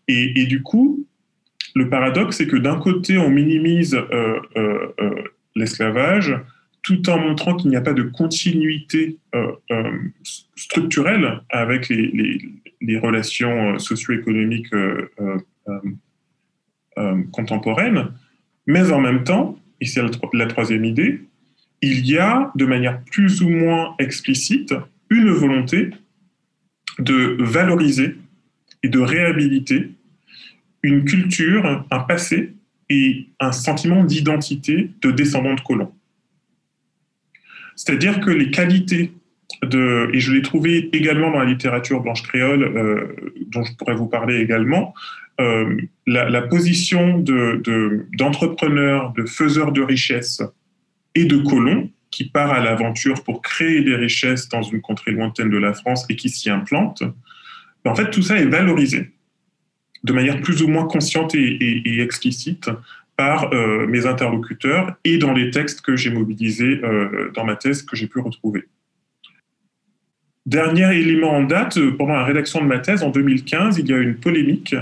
Et, du coup, le paradoxe, c'est que d'un côté, on minimise l'esclavage, tout en montrant qu'il n'y a pas de continuité euh, euh, structurelle avec les, relations euh, socio-économiques contemporaines, mais en même temps, et c'est la, troisième idée, il y a de manière plus ou moins explicite une volonté de valoriser et de réhabiliter une culture, un passé et un sentiment d'identité de descendants de colons. C'est-à-dire que les qualités de, et je l'ai trouvé également dans la littérature blanche créole, euh, dont je pourrais vous parler également, euh, la, position d'entrepreneur, de, de faiseur de richesses et de colons qui part à l'aventure pour créer des richesses dans une contrée lointaine de la France et qui s'y implante, en fait, tout ça est valorisé de manière plus ou moins consciente et explicite par euh, mes interlocuteurs et dans les textes que j'ai mobilisés euh, dans ma thèse que j'ai pu retrouver. Dernier élément en date, euh, pendant la rédaction de ma thèse en 2015, il y a une polémique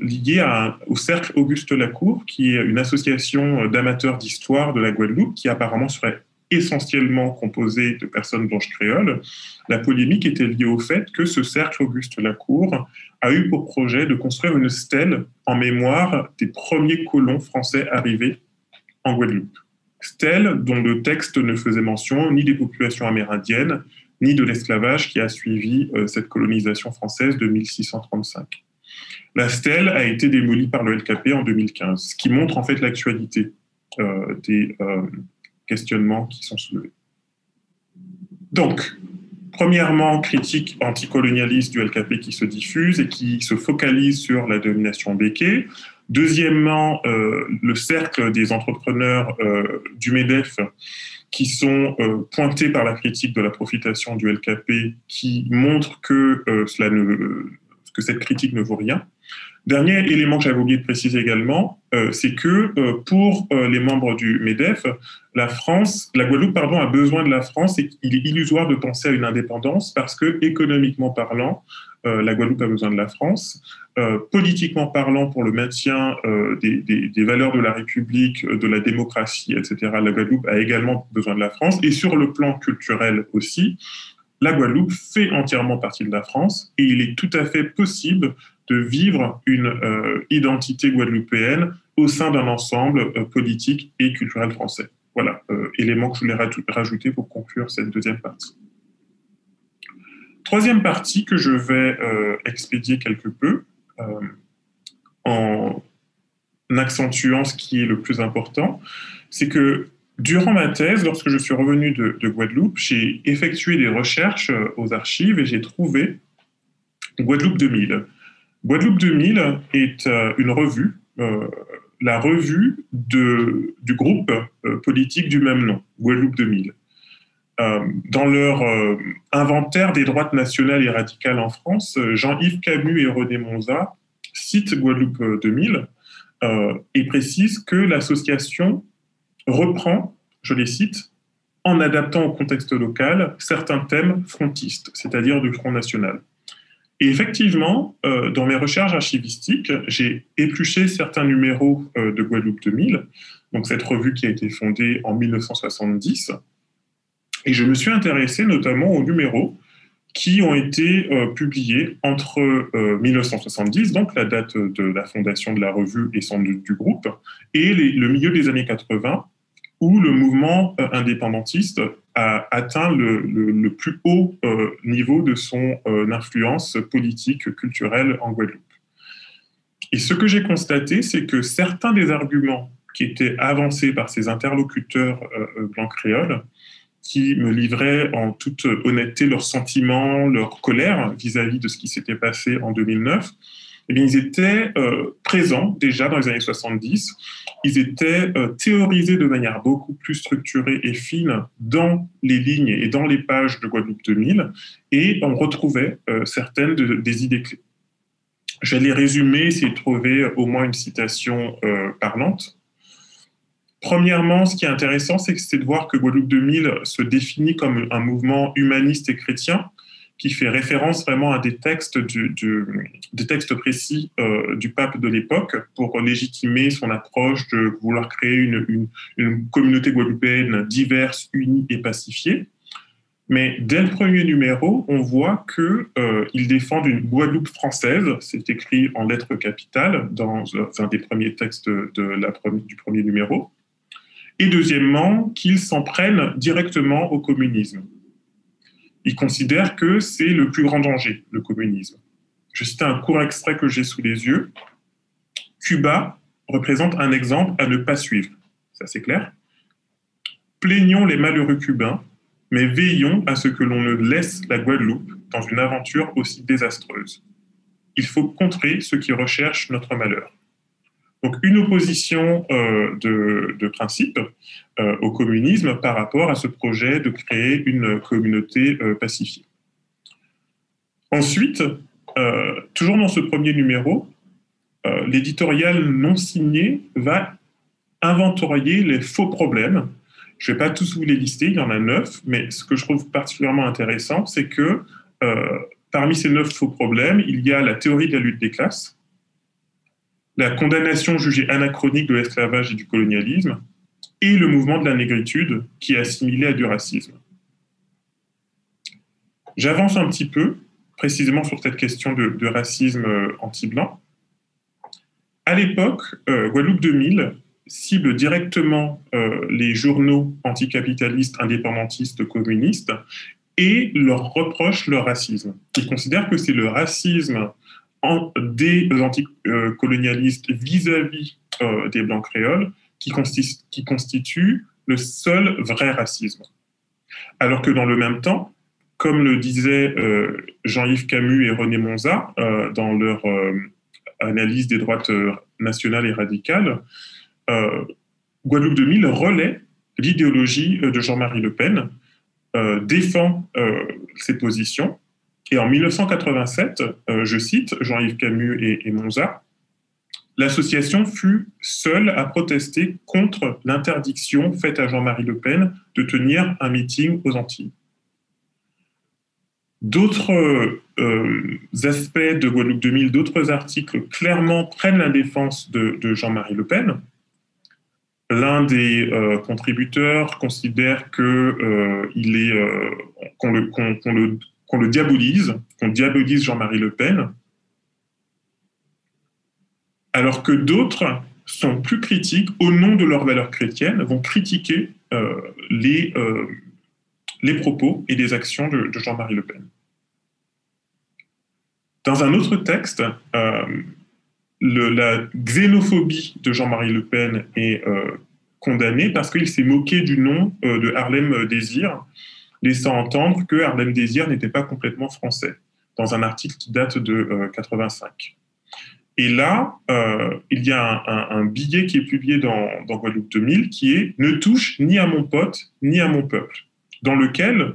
liée au Cercle Auguste Lacour, qui est une association d'amateurs d'histoire de la Guadeloupe, qui apparemment serait essentiellement composé de personnes blanches créoles, la polémique était liée au fait que ce cercle Auguste Lacour a eu pour projet de construire une stèle en mémoire des premiers colons français arrivés en Guadeloupe. Stèle dont le texte ne faisait mention ni des populations amérindiennes, ni de l'esclavage qui a suivi euh, cette colonisation française de 1635. La stèle a été démolie par le LKP en 2015, ce qui montre en fait l'actualité euh, des, euh, questionnements qui sont soulevés. Donc, premièrement, critique anticolonialiste du LKP qui se diffuse et qui se focalise sur la domination béquée. Deuxièmement, le cercle des entrepreneurs du MEDEF qui sont pointés par la critique de la profitation du LKP, qui ne, que cette critique ne vaut rien. Dernier élément que j'avais oublié de préciser également, euh, c'est que euh, pour euh, les membres du MEDEF, la France, la Guadeloupe, pardon, a besoin de la France et il est illusoire de penser à une indépendance parce que économiquement parlant, la Guadeloupe a besoin de la France. politiquement parlant, pour le maintien des, valeurs de la République, de la démocratie, etc., la Guadeloupe a également besoin de la France. Et sur le plan culturel aussi, la Guadeloupe fait entièrement partie de la France et il est tout à fait possible de vivre une euh, identité guadeloupéenne au sein d'un ensemble euh, politique et culturel français. Voilà, euh, élément que je voulais rajouter pour conclure cette deuxième partie. Troisième partie que je vais expédier quelque peu en accentuant ce qui est le plus important, c'est que durant ma thèse, lorsque je suis revenu de, de Guadeloupe, j'ai effectué des recherches aux archives et j'ai trouvé Guadeloupe 2000. Guadeloupe 2000 est euh, une revue, euh, la revue du groupe euh, politique du même nom, Guadeloupe 2000. dans leur inventaire des droites nationales et radicales en France, Jean-Yves Camus et René Monza citent Guadeloupe 2000 et précisent que l'association reprend, je les cite, en adaptant au contexte local certains thèmes frontistes, c'est-à-dire du Front National. Et effectivement, euh, dans mes recherches archivistiques, j'ai épluché certains numéros euh, de Guadeloupe 2000, donc cette revue qui a été fondée en 1970, et je me suis intéressé notamment aux numéros qui ont été euh, publiés entre 1970, donc la date de la fondation de la revue et son du groupe, et le milieu des années 80, où le mouvement indépendantiste a atteint le, plus haut euh, niveau de son euh, influence politique, culturelle en Guadeloupe. Et ce que j'ai constaté, c'est que certains des arguments qui étaient avancés par ces interlocuteurs euh, blancs créoles, qui me livraient en toute honnêteté leurs sentiments, leur colère vis-à-vis de ce qui s'était passé en 2009, eh bien, ils étaient présents déjà dans les années 70 ils étaient euh, théorisés de manière beaucoup plus structurée et fine dans les lignes et dans les pages de Guadeloupe 2000, et on retrouvait euh, certaines des idées clés. Je vais les résumer, essayer de trouver au moins une citation euh, parlante. Premièrement, ce qui est intéressant, c'est de voir que Guadeloupe 2000 se définit comme un mouvement humaniste et chrétien, qui fait référence vraiment à des textes, précis euh, du pape de l'époque pour légitimer son approche de vouloir créer une, communauté guadeloupéenne diverse, unie et pacifiée. Mais dès le premier numéro, on voit qu'ils euh, défendent une Guadeloupe française, c'est écrit en lettres capitales dans un des premiers textes du premier numéro. Et deuxièmement, qu'ils s'en prennent directement au communisme il considère que c'est le plus grand danger, le communisme. Je cite un court extrait que j'ai sous les yeux. Cuba représente un exemple à ne pas suivre. Ça, c'est clair. Plaignons les malheureux cubains, mais veillons à ce que l'on ne laisse la Guadeloupe dans une aventure aussi désastreuse. Il faut contrer ceux qui recherchent notre malheur. Donc une opposition euh, de, principe euh, au communisme par rapport à ce projet de créer une communauté euh, pacifiée. Ensuite, toujours dans ce premier numéro, l'éditorial non signé va inventorier les faux problèmes. Je ne vais pas tous vous les lister, il y en a neuf, mais ce que je trouve particulièrement intéressant, c'est que parmi ces neuf faux problèmes, il y a la théorie de la lutte des classes, la condamnation jugée anachronique de l'esclavage et du colonialisme, et le mouvement de la négritude qui est assimilé à du racisme. J'avance un petit peu, précisément sur cette question de, racisme euh, anti-blanc. À l'époque, euh, Guadeloupe 2000 cible directement euh, les journaux anticapitalistes, indépendantistes, communistes et leur reproche leur racisme. Ils considèrent que c'est le racisme des anticolonialistes vis-à-vis euh, des Blancs créoles qui, qui constitue le seul vrai racisme. Alors que dans le même temps, comme le disaient euh, Jean-Yves Camus et René Monza euh, dans leur analyse des droites nationales et radicales, Guadeloupe 2000 relaie l'idéologie de Jean-Marie Le Pen, défend ses positions. Et en 1987, je cite Jean-Yves Camus et, Monza, l'association fut seule à protester contre l'interdiction faite à Jean-Marie Le Pen de tenir un meeting aux Antilles. D'autres euh, aspects de Guadeloupe 2000, d'autres articles clairement prennent la défense de, Jean-Marie Le Pen. L'un des euh, contributeurs considère que euh, il est qu'on le, le, diabolise, qu'on diabolise Jean-Marie Le Pen, alors que d'autres sont plus critiques au nom de leurs valeurs chrétiennes, vont critiquer les, les propos et les actions de Jean-Marie Le Pen. Dans un autre texte, euh, la xénophobie de Jean-Marie Le Pen est euh, condamnée parce qu'il s'est moqué du nom euh, de Harlem Désir, laissant entendre que Harlem Désir n'était pas complètement français, dans un article qui date de 85. Et là, il y a un, billet qui est publié dans, Guadeloupe 2000 qui est Ne touche ni à mon pote ni à mon peuple, dans lequel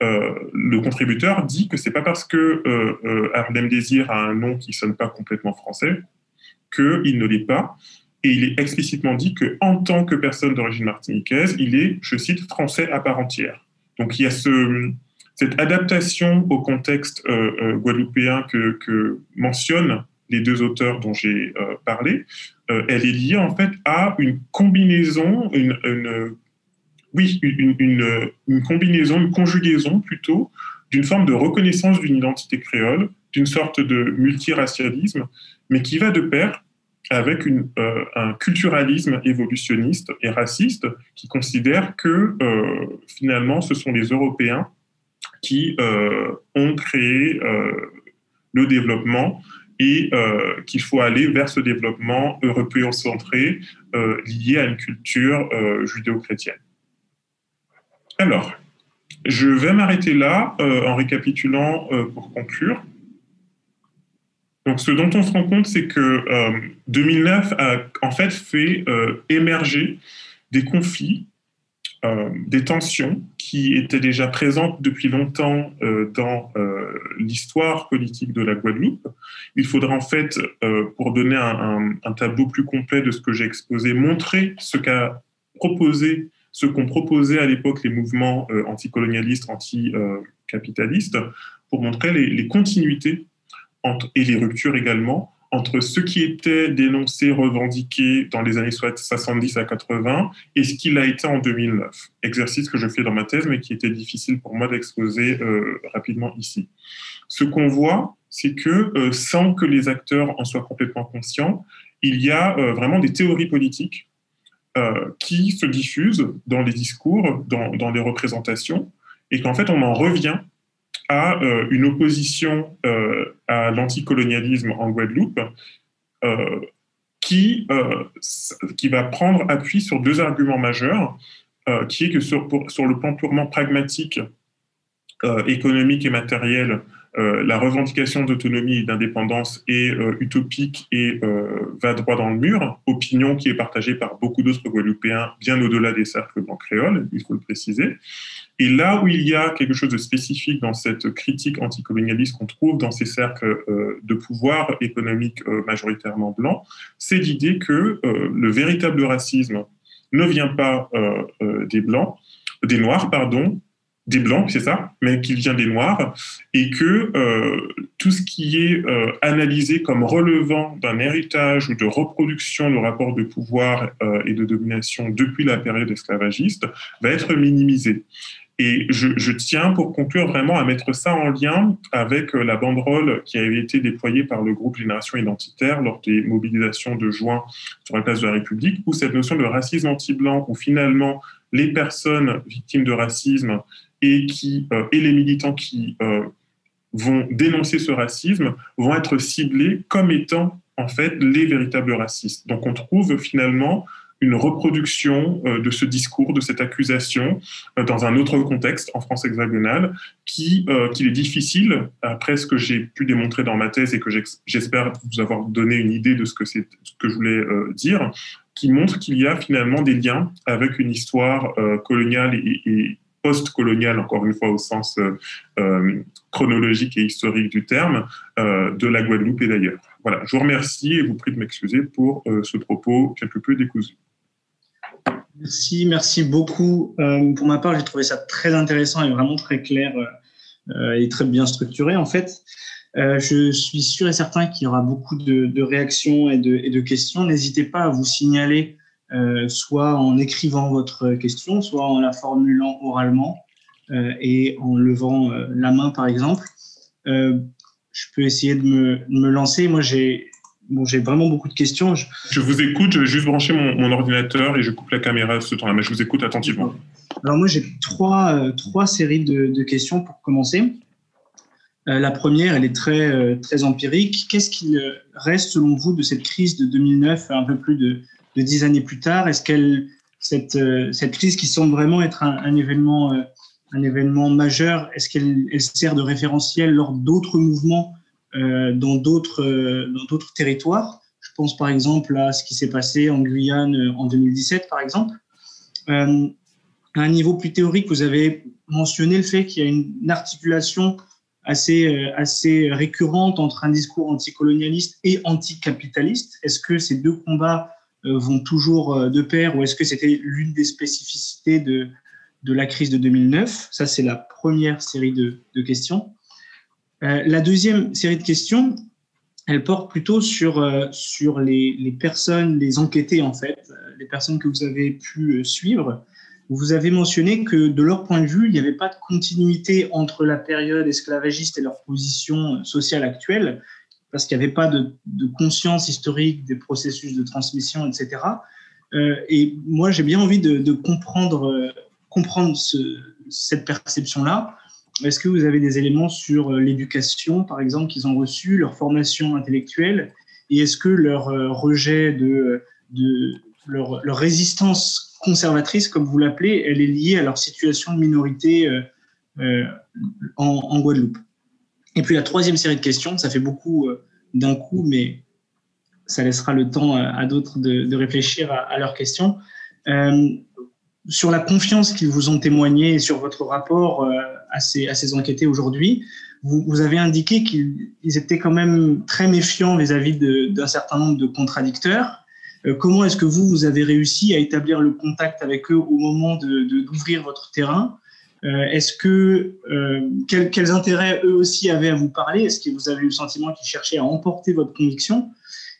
euh, le contributeur dit que c'est pas parce que euh, euh, Harlem Désir a un nom qui sonne pas complètement français qu'il ne l'est pas. Et il est explicitement dit qu'en tant que personne d'origine martiniquaise, il est, je cite, français à part entière. Donc il y a ce, cette adaptation au contexte guadeloupéen que, mentionnent les deux auteurs dont j'ai parlé. elle est liée en fait à une combinaison, une oui, une, combinaison, une conjugaison plutôt d'une forme de reconnaissance d'une identité créole, d'une sorte de multiracialisme, mais qui va de pair avec euh, un culturalisme évolutionniste et raciste qui considère que euh, finalement ce sont les Européens qui euh, ont créé le développement et qu'il faut aller vers ce développement européen centré lié à une culture judéo-chrétienne. Alors, je vais m'arrêter là en récapitulant pour conclure. Donc, ce dont on se rend compte, c'est que 2009 euh, a en fait fait émerger des conflits, des tensions qui étaient déjà présentes depuis longtemps dans l'histoire politique de la Guadeloupe. Il faudra en fait, pour donner un, tableau plus complet de ce que j'ai exposé, montrer ce qu'a proposé ce qu'ont proposé à l'époque les mouvements euh, anticolonialistes, anticapitalistes, pour montrer les, continuités et les ruptures également entre ce qui était dénoncé, revendiqué dans les années 70 à 80 et ce qu'il a été en 2009. Exercice que je fais dans ma thèse, mais qui était difficile pour moi d'exposer euh, rapidement ici. Ce qu'on voit, c'est que euh, sans que les acteurs en soient complètement conscients, il y a vraiment des théories politiques euh, qui se diffuse dans les discours, dans, les représentations, et qu'en fait on en revient à euh, une opposition euh, à l'anticolonialisme en Guadeloupe qui, qui va prendre appui sur deux arguments majeurs, qui est que sur, le plan purement pragmatique, économique et matériel, euh, la revendication d'autonomie et d'indépendance est euh, utopique et euh, va droit dans le mur, opinion qui est partagée par beaucoup d'autres Guadeloupéens, bien au-delà des cercles blancs créoles, il faut le préciser. Et là où il y a quelque chose de spécifique dans cette critique anticolonialiste qu'on trouve dans ces cercles de pouvoir économique majoritairement blancs, c'est l'idée que le véritable racisme ne vient pas des blancs, des noirs, pardon, des blancs, c'est ça, mais qui vient des noirs, et que euh, tout ce qui est euh, analysé comme relevant d'un héritage ou de reproduction de rapports de pouvoir euh, et de domination depuis la période esclavagiste va être minimisé. Et je, tiens, pour conclure, vraiment à mettre ça en lien avec la banderole qui avait été déployée par le groupe Génération Identitaire lors des mobilisations de juin sur la place de la République, où cette notion de racisme anti-blanc, où finalement les personnes victimes de racisme et, qui, euh, et les militants qui euh, vont dénoncer ce racisme vont être ciblés comme étant en fait les véritables racistes. Donc on trouve finalement une reproduction de ce discours, de cette accusation dans un autre contexte en France hexagonale, qui qu'il est difficile, après ce que j'ai pu démontrer dans ma thèse et que j'espère vous avoir donné une idée de ce que ce que je voulais dire, qui montre qu'il y a finalement des liens avec une histoire coloniale et, et post-coloniale, encore une fois au sens euh, euh, chronologique et historique du terme, euh, de la Guadeloupe et d'ailleurs. Voilà, je vous remercie et vous prie de m'excuser pour ce propos quelque peu décousu. Merci, merci beaucoup. pour ma part, j'ai trouvé ça très intéressant et vraiment très clair et très bien structuré en fait. je suis sûr et certain qu'il y aura beaucoup de, réactions et de, de questions. N'hésitez pas à vous signaler euh, soit en écrivant votre question, soit en la formulant oralement euh, et en levant euh, la main, par exemple. je peux essayer de me, me lancer. Moi, j'ai bon, j'ai vraiment beaucoup de questions. Je... vous écoute, je vais juste brancher mon, ordinateur et je coupe la caméra ce temps-là, mais je vous écoute attentivement. Alors moi, j'ai trois, trois séries de, de, questions pour commencer. la première, elle est très, très empirique. Qu'est-ce qu'il reste selon vous de cette crise de 2009, un peu plus de, de dix années plus tard? Est-ce qu'elle cette, euh, cette crise qui semble vraiment être un, événement, euh, un événement majeur, est-ce qu'elle elle sert de référentiel lors d'autres mouvements euh, dans d'autres dans d'autres territoires Je pense par exemple à ce qui s'est passé en Guyane en 2017, par exemple. à un niveau plus théorique, vous avez mentionné le fait qu'il y a une, articulation assez, récurrente entre un discours anticolonialiste et anticapitaliste. Est-ce que ces deux combats euh, vont toujours euh, de pair ou est-ce que c'était l'une des spécificités de, la crise de 2009 Ça, c'est la première série de questions. Euh, la deuxième série de questions, elle porte plutôt sur, sur les, les, personnes, les enquêtés en fait, les personnes que vous avez pu suivre. Vous avez mentionné que de leur point de vue, il n'y avait pas de continuité entre la période esclavagiste et leur position sociale actuelle parce qu'il n'y avait pas de, conscience historique des processus de transmission, etc. Euh, et moi, j'ai bien envie de, comprendre, euh, comprendre cette perception-là. Est-ce que vous avez des éléments sur euh, l'éducation, par exemple, qu'ils ont reçu, leur formation intellectuelle, et est-ce que leur rejet de, leur, résistance conservatrice, comme vous l'appelez, elle est liée à leur situation de minorité en Guadeloupe? Et puis la troisième série de questions, ça fait beaucoup euh, d'un coup, mais ça laissera le temps à, d'autres de, réfléchir à, leurs questions. Euh, sur la confiance qu'ils vous ont témoigné et sur votre rapport euh, à, ces, enquêtés aujourd'hui, vous, avez indiqué qu'ils étaient quand même très méfiants vis-à-vis d'un certain nombre de contradicteurs. comment est-ce que vous, vous avez réussi à établir le contact avec eux au moment d'ouvrir de, votre terrain? Euh, est-ce que euh, quels, intérêts eux aussi avaient à vous parler? Est-ce que vous avez eu le sentiment qu'ils cherchaient à emporter votre conviction?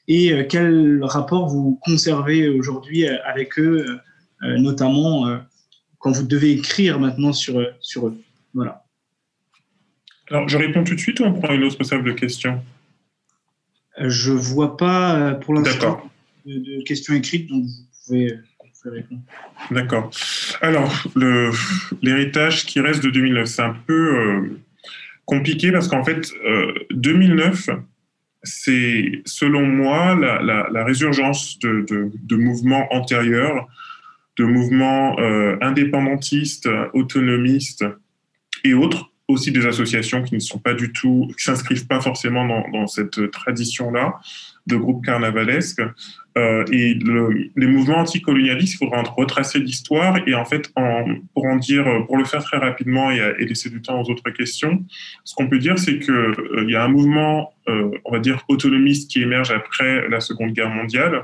Et euh, quel rapport vous conservez aujourd'hui avec eux, notamment quand vous devez écrire maintenant sur, sur eux Voilà. Alors, je réponds tout de suite ou on prend une autre de questions? Je vois pas pour l'instant de, de, questions écrites, donc vous pouvez D'accord. Alors, l'héritage qui reste de 2009, c'est un peu euh, compliqué parce qu'en fait, 2009, euh, c'est selon moi la, résurgence de, mouvements antérieurs, de mouvements euh, indépendantistes, autonomistes et autres, aussi des associations qui ne sont pas du tout, qui s'inscrivent pas forcément dans cette tradition-là de groupes carnavalesques, euh, et les mouvements anticolonialistes, il faudra retracer l'histoire et en fait, pour en dire, pour le faire très rapidement et, laisser du temps aux autres questions, ce qu'on peut dire, c'est qu'il euh, y a un mouvement, euh, on va dire, autonomiste qui émerge après la Seconde Guerre mondiale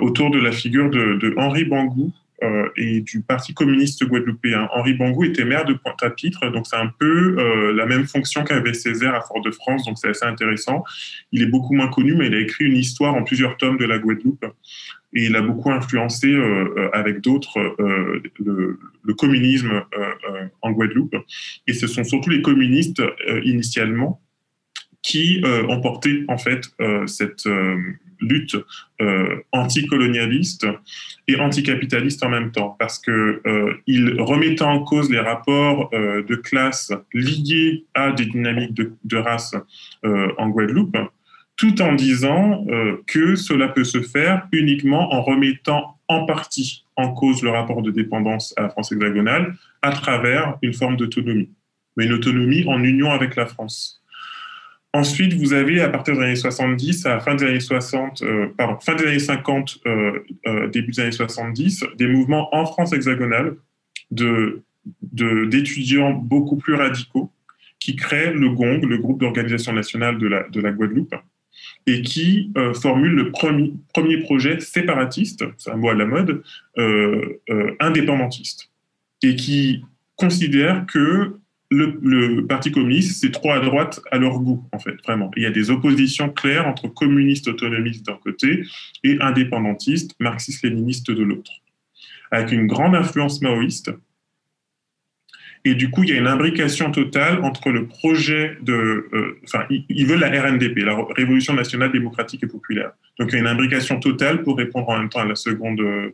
autour de la figure de, Henri Bangou, euh, et du Parti communiste guadeloupéen. Henri Bangou était maire de Pointe-à-Pitre, donc c'est un peu euh, la même fonction qu'avait Césaire à Fort-de-France, donc c'est assez intéressant. Il est beaucoup moins connu, mais il a écrit une histoire en plusieurs tomes de la Guadeloupe et il a beaucoup influencé euh, avec d'autres le, communisme en Guadeloupe. Et ce sont surtout les communistes initialement qui ont porté en fait cette lutte euh, anticolonialiste et anticapitaliste en même temps, parce que euh, remettait en cause les rapports euh, de classe liés à des dynamiques de, race en Guadeloupe, tout en disant que cela peut se faire uniquement en remettant en partie en cause le rapport de dépendance à la France hexagonale à travers une forme d'autonomie, mais une autonomie en union avec la France. Ensuite, vous avez, à partir des années 70, à fin des années 60, euh, 50, euh, euh, début des années 70, des mouvements en France hexagonale de, d'étudiants beaucoup plus radicaux qui créent le GONG, le groupe d'organisation nationale de la, de la Guadeloupe, et qui formulent le premier, premier projet séparatiste, c'est un mot à la mode, indépendantiste, et qui considère que le, Parti communiste, c'est trop à droite à leur goût, en fait, vraiment. Il y a des oppositions claires entre communistes autonomistes d'un côté et indépendantistes, marxistes-léninistes de l'autre, avec une grande influence maoïste. Et du coup, il y a une imbrication totale entre le projet de... Euh, enfin, ils veulent la RNDP, la Révolution nationale démocratique et populaire. Donc, il y a une imbrication totale pour répondre en même temps à la seconde, euh,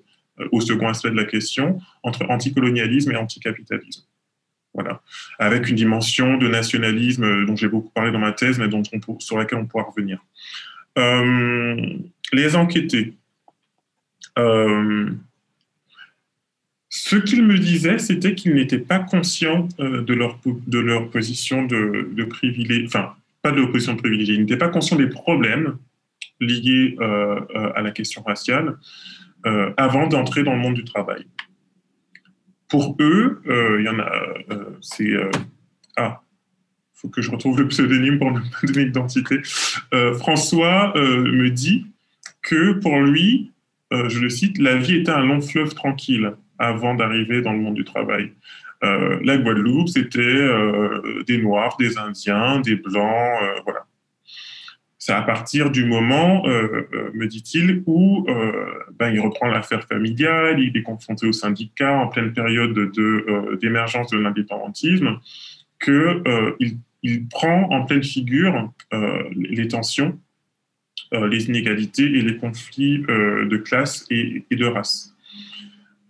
au second aspect de la question, entre anticolonialisme et anticapitalisme. Voilà. Avec une dimension de nationalisme euh, dont j'ai beaucoup parlé dans ma thèse, mais dont on, sur laquelle on pourra revenir. Euh, les enquêtés. Euh, ce qu'ils me disaient, c'était qu'ils n'étaient pas conscients de, leur, de leur position de, de privilégié, enfin, pas de leur position de privilégié, ils n'étaient pas conscients des problèmes liés à la question raciale avant d'entrer dans le monde du travail pour eux, euh, il y en a, euh, c'est euh, ah, faut que je retrouve le pseudonyme pour me donner l'identité. François me dit que pour lui, je le cite, la vie était un long fleuve tranquille avant d'arriver dans le monde du travail. la Guadeloupe, c'était des Noirs, des Indiens, des Blancs, voilà. C'est à partir du moment, euh, euh, me dit-il, où euh, ben, il reprend l'affaire familiale, il est confronté au syndicat en pleine période d'émergence de, l'indépendantisme, qu'il il prend en pleine figure les tensions, les inégalités et les conflits de classe et de race.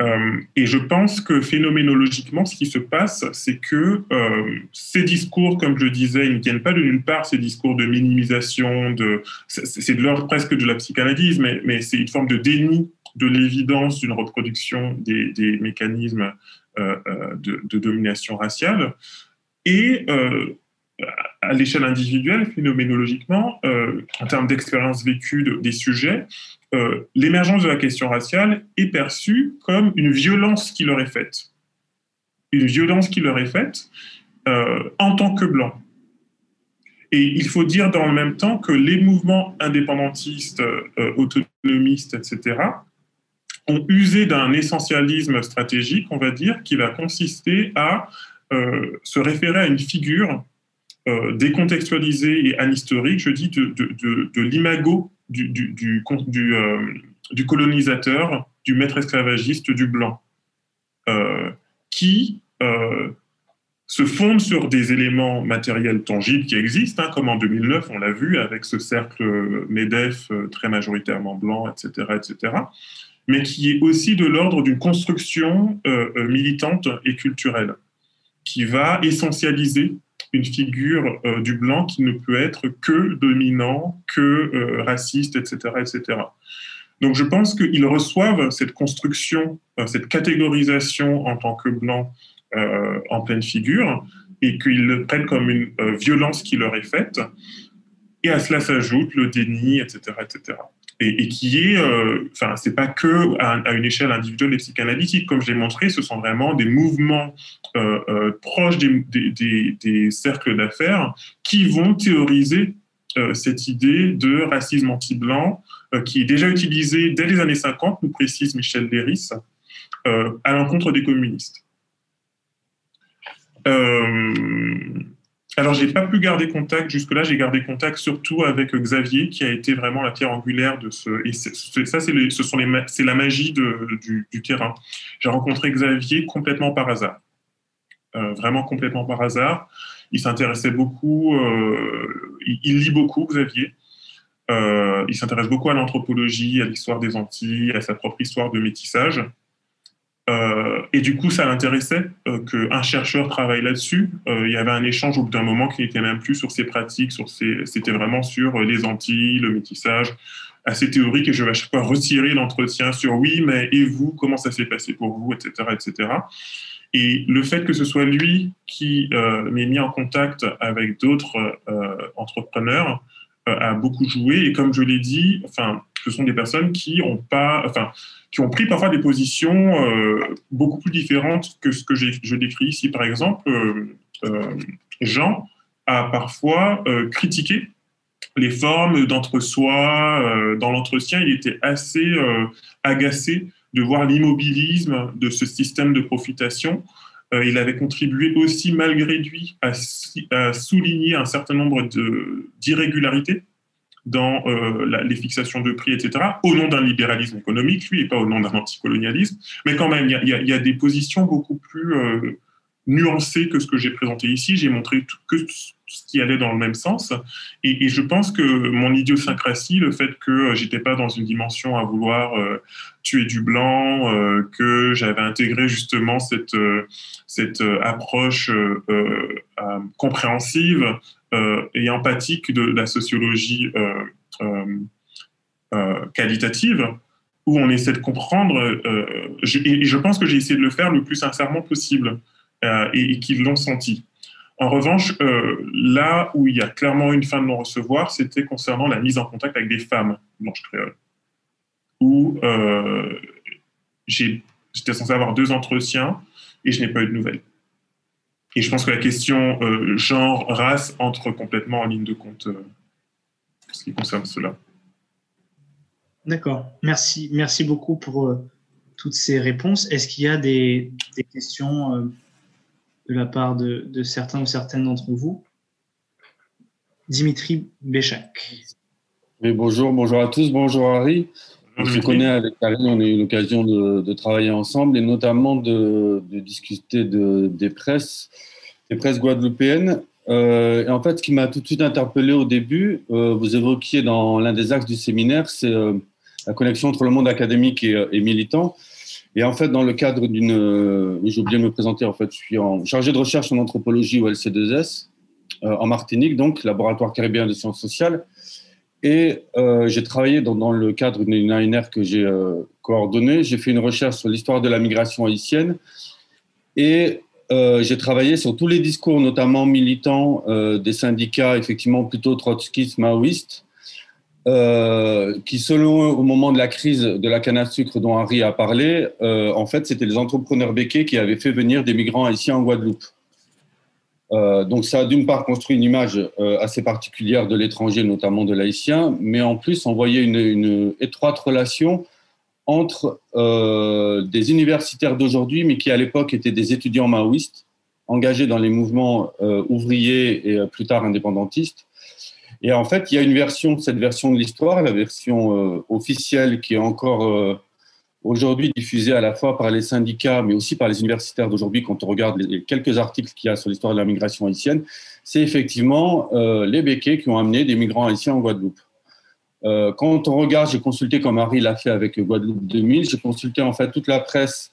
Euh, et je pense que phénoménologiquement, ce qui se passe, c'est que euh, ces discours, comme je disais, ne viennent pas de nulle part, ces discours de minimisation, c'est de l'ordre presque de la psychanalyse, mais, c'est une forme de déni de l'évidence d'une reproduction des, mécanismes euh, de, de, domination raciale. Et à l'échelle individuelle, phénoménologiquement, en termes d'expérience vécue des sujets, euh, l'émergence de la question raciale est perçue comme une violence qui leur est faite. Une violence qui leur est faite euh, en tant que blancs. Et il faut dire dans le même temps que les mouvements indépendantistes, euh, autonomistes, etc., ont usé d'un essentialisme stratégique, on va dire, qui va consister à se référer à une figure décontextualisée et anhistorique, je dis, de, l'imago du, du, euh, du, colonisateur, du maître esclavagiste, du blanc, euh, qui euh, se fonde sur des éléments matériels tangibles qui existent, hein, comme en 2009, on l'a vu avec ce cercle MEDEF très majoritairement blanc, etc., etc., mais qui est aussi de l'ordre d'une construction militante et culturelle, qui va essentialiser une figure euh, du blanc qui ne peut être que dominant, que euh, raciste, etc., etc. Donc je pense qu'ils reçoivent cette construction, euh, cette catégorisation en tant que blanc en pleine figure et qu'ils le prennent comme une violence qui leur est faite. Et à cela s'ajoute le déni, etc., etc et, qui est, euh, enfin, c'est pas que à, une échelle individuelle et psychanalytique. Comme je l'ai montré, ce sont vraiment des mouvements euh, euh, proches des, des, cercles d'affaires qui vont théoriser cette idée de racisme anti-blanc qui est déjà utilisée dès les années 50, nous précise Michel Léris, à l'encontre des communistes. Alors, j'ai pas pu garder contact jusque-là. J'ai gardé contact surtout avec Xavier, qui a été vraiment la pierre angulaire de ce. Et ça, c'est ce sont les, c'est la magie du, terrain. J'ai rencontré Xavier complètement par hasard, euh, vraiment complètement par hasard. Il s'intéressait beaucoup. Euh, il, lit beaucoup, Xavier. Euh, il s'intéresse beaucoup à l'anthropologie, à l'histoire des Antilles, à sa propre histoire de métissage. Euh, et du coup, ça l'intéressait euh, qu'un chercheur travaille là-dessus. Euh, il y avait un échange au bout d'un moment qui n'était même plus sur ses pratiques, c'était vraiment sur les Antilles, le métissage, assez théorique. Et je vais à chaque fois retirer l'entretien sur oui, mais et vous, comment ça s'est passé pour vous, etc., etc. Et le fait que ce soit lui qui m'ait mis en contact avec d'autres entrepreneurs a beaucoup joué. Et comme je l'ai dit, enfin, ce sont des personnes qui ont pas, enfin, qui ont pris parfois des positions euh, beaucoup plus différentes que ce que je décris ici. Par exemple, euh, euh, Jean a parfois critiqué les formes d'entre-soi dans l'entretien. Il était assez agacé de voir l'immobilisme de ce système de profitation. il avait contribué aussi, malgré lui, à, à souligner un certain nombre d'irrégularités dans euh, les fixations de prix, etc., au nom d'un libéralisme économique, lui, et pas au nom d'un anticolonialisme. Mais quand même, il y, a, des positions beaucoup plus euh, nuancées que ce que j'ai présenté ici. J'ai montré tout, que ce qui allait dans le même sens. Et, je pense que mon idiosyncrasie, le fait que j'étais pas dans une dimension à vouloir euh, tuer du blanc, euh, que j'avais intégré justement cette, cette approche compréhensive, euh, et empathique de la sociologie euh, euh, qualitative, où on essaie de comprendre, et je pense que j'ai essayé de le faire le plus sincèrement possible, et, qu'ils l'ont senti. En revanche, là où il y a clairement une fin de non-recevoir, c'était concernant la mise en contact avec des femmes blanches créoles, où j'étais censé avoir deux entretiens et je n'ai pas eu de nouvelles. Et je pense que la question euh, genre, race entre complètement en ligne de compte euh, en ce qui concerne cela. D'accord. Merci, merci beaucoup pour euh, toutes ces réponses. Est-ce qu'il y a des, des questions de la part de, de, certains ou certaines d'entre vous? Dimitri Béchac. Oui, bonjour, bonjour à tous, bonjour Harry. Je connais avec Harry, on a eu l'occasion de, de, travailler ensemble et notamment de, de discuter de, des presses, des presses guadeloupéennes. Euh, et en fait, ce qui m'a tout de suite interpellé au début, euh, vous évoquiez dans l'un des axes du séminaire, c'est euh, la connexion entre le monde académique et, et, militant. Et en fait, dans le cadre d'une, j'ai oublié de me présenter, en fait, je suis en, chargé de recherche en anthropologie au LC2S, en Martinique, donc laboratoire caribéen de sciences sociales. Et euh, j'ai travaillé dans, le cadre d'une ANR que j'ai euh, coordonnée. J'ai fait une recherche sur l'histoire de la migration haïtienne et euh, j'ai travaillé sur tous les discours, notamment militants euh, des syndicats, effectivement plutôt trotskistes, maoïstes, qui, selon eux, au moment de la crise de la canne à sucre dont Henri a parlé, en fait, c'était les entrepreneurs béquets qui avaient fait venir des migrants haïtiens en Guadeloupe. Euh, donc ça a d'une part construit une image euh, assez particulière de l'étranger, notamment de l'haïtien, mais en plus on voyait une, étroite relation entre euh, des universitaires d'aujourd'hui, mais qui à l'époque étaient des étudiants maoïstes, engagés dans les mouvements ouvriers et plus tard indépendantistes. Et en fait, il y a une version, cette version de l'histoire, la version officielle qui est encore aujourd'hui diffusée à la fois par les syndicats, mais aussi par les universitaires d'aujourd'hui, quand on regarde les quelques articles qu'il y a sur l'histoire de la migration haïtienne, c'est effectivement euh, les béquets qui ont amené des migrants haïtiens en Guadeloupe. Euh, quand on regarde, j'ai consulté, comme Marie l'a fait avec Guadeloupe 2000, j'ai consulté en fait toute la presse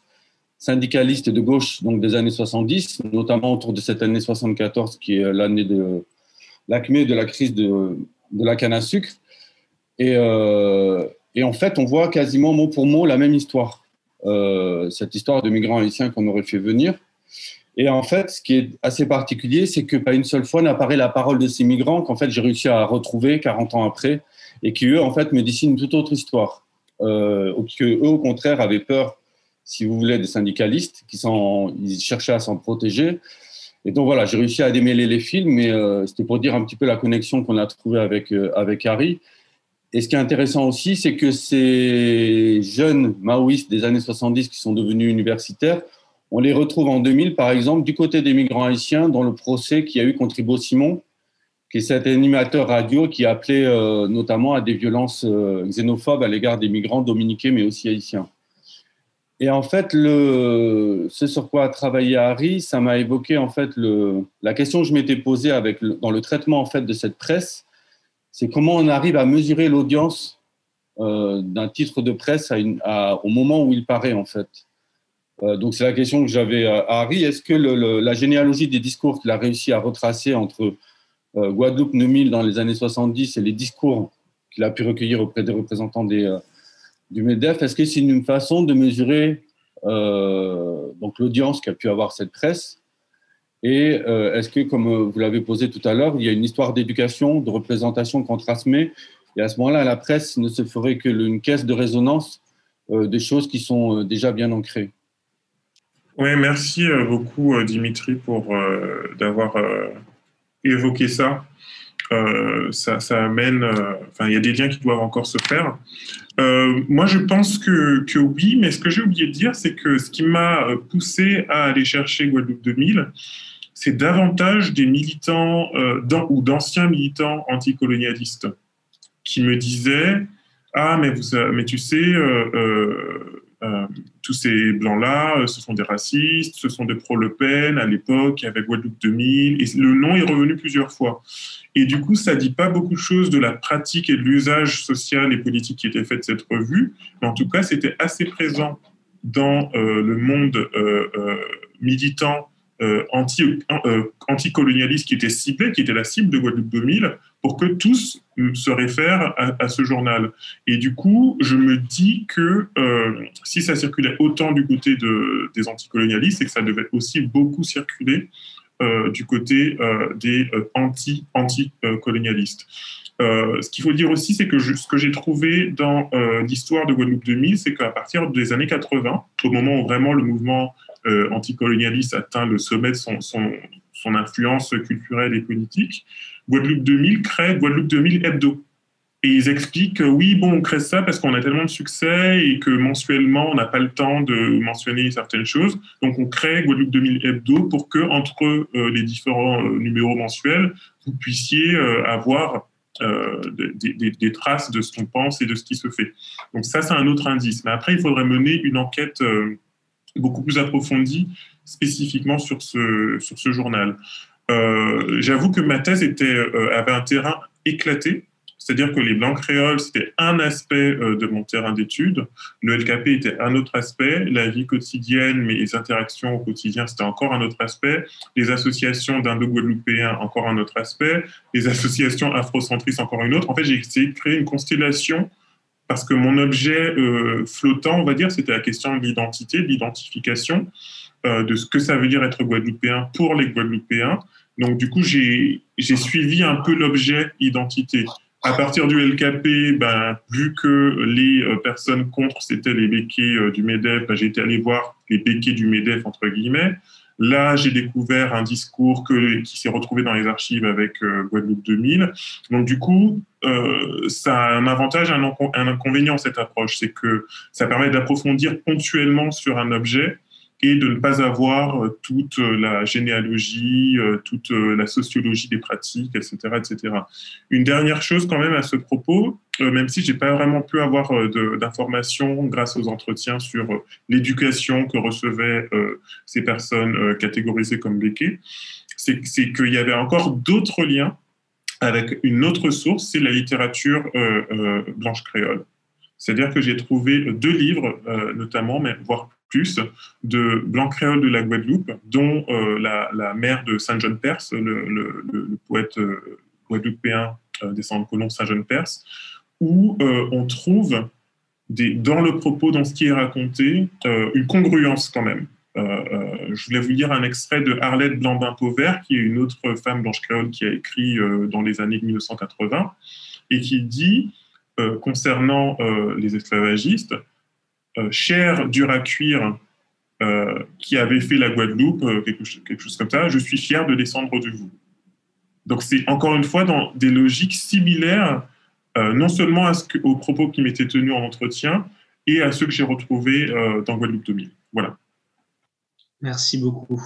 syndicaliste de gauche donc des années 70, notamment autour de cette année 74 qui est l'année de l'acmé de la crise de, la canne à sucre. Et, euh, et en fait, on voit quasiment mot pour mot la même histoire. Euh, cette histoire de migrants haïtiens qu'on aurait fait venir. Et en fait, ce qui est assez particulier, c'est que pas une seule fois n'apparaît la parole de ces migrants qu'en fait j'ai réussi à retrouver 40 ans après et qui eux en fait me dessinent toute autre histoire. Euh, que eux au contraire avaient peur, si vous voulez, des syndicalistes qui sont, ils cherchaient à s'en protéger. Et donc voilà, j'ai réussi à démêler les fils, mais euh, c'était pour dire un petit peu la connexion qu'on a trouvée avec euh, avec Harry. Et ce qui est intéressant aussi, c'est que ces jeunes maoïstes des années 70 qui sont devenus universitaires, on les retrouve en 2000, par exemple, du côté des migrants haïtiens, dans le procès qu'il y a eu contre Ibo Simon, qui est cet animateur radio qui appelait euh, notamment à des violences euh, xénophobes à l'égard des migrants dominiqués, mais aussi haïtiens. Et en fait, ce sur quoi a travaillé Harry, ça m'a évoqué en fait la question que je m'étais posée avec dans le traitement en fait de cette presse c'est comment on arrive à mesurer l'audience euh, d'un titre de presse au moment où il paraît, en fait. donc c'est la question que j'avais à Harry. Est-ce que la généalogie des discours qu'il a réussi à retracer entre Guadeloupe, Neumille dans les années 70 et les discours qu'il a pu recueillir auprès des représentants des, du MEDEF, est-ce que c'est une façon de mesurer l'audience qu'a pu avoir cette presse et est-ce que, comme vous l'avez posé tout à l'heure, il y a une histoire d'éducation, de représentation qu'on transmet? Et à ce moment-là, la presse ne se ferait que une caisse de résonance des choses qui sont déjà bien ancrées. Oui, merci beaucoup, Dimitri, pour d'avoir évoqué ça. ça. ça. amène, enfin, il y a des liens qui doivent encore se faire. moi, je pense que, que, oui, mais ce que j'ai oublié de dire, c'est que ce qui m'a poussé à aller chercher Guadeloupe 2000, c'est davantage des militants euh, ou d'anciens militants anticolonialistes qui me disaient Ah, mais, vous, mais tu sais, euh, euh, tous ces blancs-là, ce sont des racistes, ce sont des pro-Le Pen à l'époque, avec Guadeloupe 2000, et le nom est revenu plusieurs fois. Et du coup, ça dit pas beaucoup de choses de la pratique et de l'usage social et politique qui était fait de cette revue, mais en tout cas, c'était assez présent dans le monde militant euh, anti, euh, anticolonialiste qui était ciblé, qui était la cible de Guadeloupe 2000, pour que tous se réfèrent à, ce journal. Et du coup, je me dis que euh, si ça circulait autant du côté de, des anticolonialistes, c'est que ça devait aussi beaucoup circuler du côté des anti-anticolonialistes. ce qu'il faut dire aussi, c'est que ce que j'ai trouvé dans l'histoire de Guadeloupe 2000, c'est qu'à partir des années 80, au moment où vraiment le mouvement euh, anticolonialiste atteint le sommet de son, influence culturelle et politique, Guadeloupe 2000 crée Guadeloupe 2000 Hebdo. Et ils expliquent que oui, bon, on crée ça parce qu'on a tellement de succès et que mensuellement, on n'a pas le temps de mentionner certaines choses. Donc, on crée Guadeloupe 2000 Hebdo pour que, entre euh, les différents euh, numéros mensuels, vous puissiez avoir des, traces de ce qu'on pense et de ce qui se fait. Donc, ça, c'est un autre indice. Mais après, il faudrait mener une enquête beaucoup plus approfondie spécifiquement sur ce, sur ce journal. Euh, j'avoue que ma thèse était, euh, avait un terrain éclaté, c'est-à-dire que les blancs créoles, c'était un aspect euh, de mon terrain d'étude, le LKP était un autre aspect, la vie quotidienne, mes interactions au quotidien, c'était encore un autre aspect, les associations d'indo-guadeloupéens, encore un autre aspect, les associations afrocentristes, encore une autre. En fait, j'ai essayé de créer une constellation parce que mon objet euh, flottant, on va dire, c'était la question de l'identité, de l'identification, euh, de ce que ça veut dire être guadeloupéen pour les Guadeloupéens. Donc, du coup, j'ai suivi un peu l'objet identité. À partir du LKP, ben, vu que les euh, personnes contre, c'était les béquets du MEDEF, ben, été allé voir les béquets du MEDEF, entre guillemets. Là, j'ai découvert un discours qui s'est retrouvé dans les archives avec euh, Guadeloupe 2000. Donc, du coup, euh, ça a un avantage et un, inconvénient, cette approche. C'est que ça permet d'approfondir ponctuellement sur un objet et de ne pas avoir euh, toute euh, la généalogie, euh, toute la sociologie des pratiques, etc., etc. Une dernière chose quand même à ce propos, même si j'ai pas vraiment pu avoir d'informations grâce aux entretiens sur l'éducation que recevaient ces personnes catégorisées comme béquets, c'est qu'il y avait encore d'autres liens avec une autre source, c'est la littérature blanche créole. C'est-à-dire que j'ai trouvé deux livres, notamment, mais voire plus de blanc créole de la Guadeloupe, dont euh, la, mère de Saint-Jean-Perse, le, poète euh, guadeloupéen euh, descendant de colons Saint-Jean-Perse, où on trouve des, dans le propos, dans ce qui est raconté, une congruence quand même. je voulais vous lire un extrait de Arlette Blambin-Pauvert, qui est une autre femme blanche créole qui a écrit dans les années 1980, et qui dit, concernant les esclavagistes, cher, dur à cuire, euh, qui avait fait la Guadeloupe, euh, quelque, chose comme ça, je suis fier de descendre de vous. Donc c'est encore une fois dans des logiques similaires, non seulement à ce que, aux propos qui m'étaient tenus en entretien, et à ceux que j'ai retrouvés dans Guadeloupe 2000. Voilà. Merci beaucoup.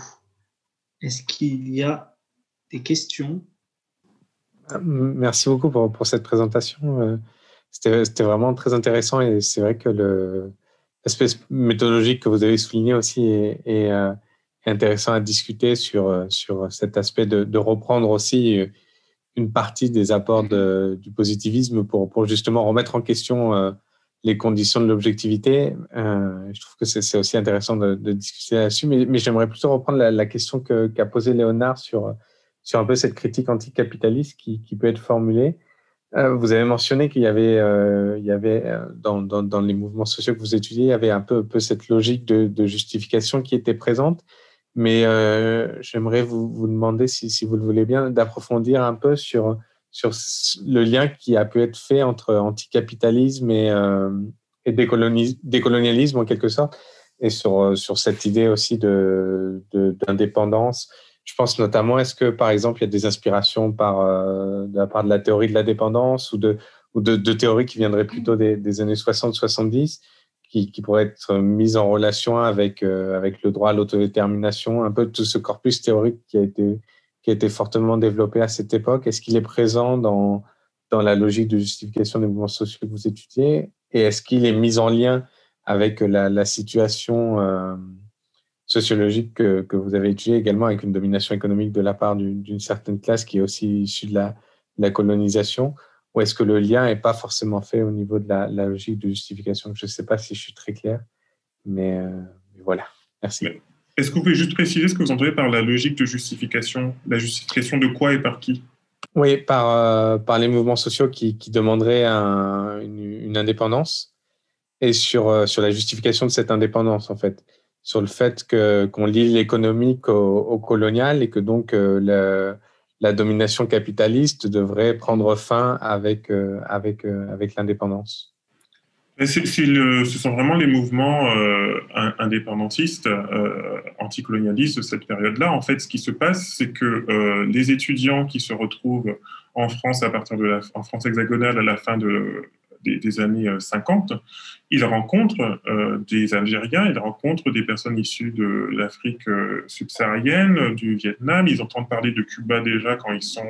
Est-ce qu'il y a des questions? Merci beaucoup pour, pour cette présentation. C'était vraiment très intéressant et c'est vrai que le, l'aspect méthodologique que vous avez souligné aussi est, euh, intéressant à discuter sur, euh, sur cet aspect de, reprendre aussi euh, une partie des apports du positivisme pour, justement remettre en question les conditions de l'objectivité. je trouve que c'est aussi intéressant de, discuter là-dessus, mais, j'aimerais plutôt reprendre la, question qu'a posée Léonard sur, sur un peu cette critique anticapitaliste qui peut être formulée. Euh, vous avez mentionné qu'il y avait, euh, il y avait euh, dans, dans, dans, les mouvements sociaux que vous étudiez, il y avait un peu, peu cette logique de, de, justification qui était présente. Mais j'aimerais vous, vous, demander, si, si, vous le voulez bien, d'approfondir un peu sur, sur le lien qui a pu être fait entre anticapitalisme et, et décolonialisme en quelque sorte, et sur, sur cette idée aussi d'indépendance. De, je pense notamment, est-ce que, par exemple, il y a des inspirations par, euh, de la part de la théorie de la dépendance ou de, ou de, théories qui viendraient plutôt des, années 60-70, qui, qui, pourraient être mises en relation avec, euh, avec le droit à l'autodétermination, un peu tout ce corpus théorique qui a été, qui a été fortement développé à cette époque? Est-ce qu'il est présent dans, dans la logique de justification des mouvements sociaux que vous étudiez? Et est-ce qu'il est mis en lien avec la, la situation euh, sociologique que, que, vous avez étudié également avec une domination économique de la part d'une certaine classe qui est aussi issue de la, la colonisation Ou est-ce que le lien n'est pas forcément fait au niveau de la, logique de justification? Je ne sais pas si je suis très clair, mais, euh, voilà. Merci. Est-ce que vous pouvez juste préciser ce que vous entendez par la logique de justification La justification de quoi et par qui? Oui, par, euh, par les mouvements sociaux qui, qui demanderaient une, une, indépendance et sur, euh, sur la justification de cette indépendance, en fait sur le fait que qu'on lie l'économique au, colonial et que donc euh, la domination capitaliste devrait prendre fin avec euh, avec euh, avec l'indépendance. Ce sont vraiment les mouvements indépendantistes, anticolonialistes de cette période-là. En fait, ce qui se passe, c'est que les étudiants qui se retrouvent en France à partir de en France hexagonale à la fin de des, années 50, euh, il rencontre euh, des Algériens, il rencontre des personnes issues de l'Afrique euh, subsaharienne, du Vietnam, ils entendent parler de Cuba déjà quand ils sont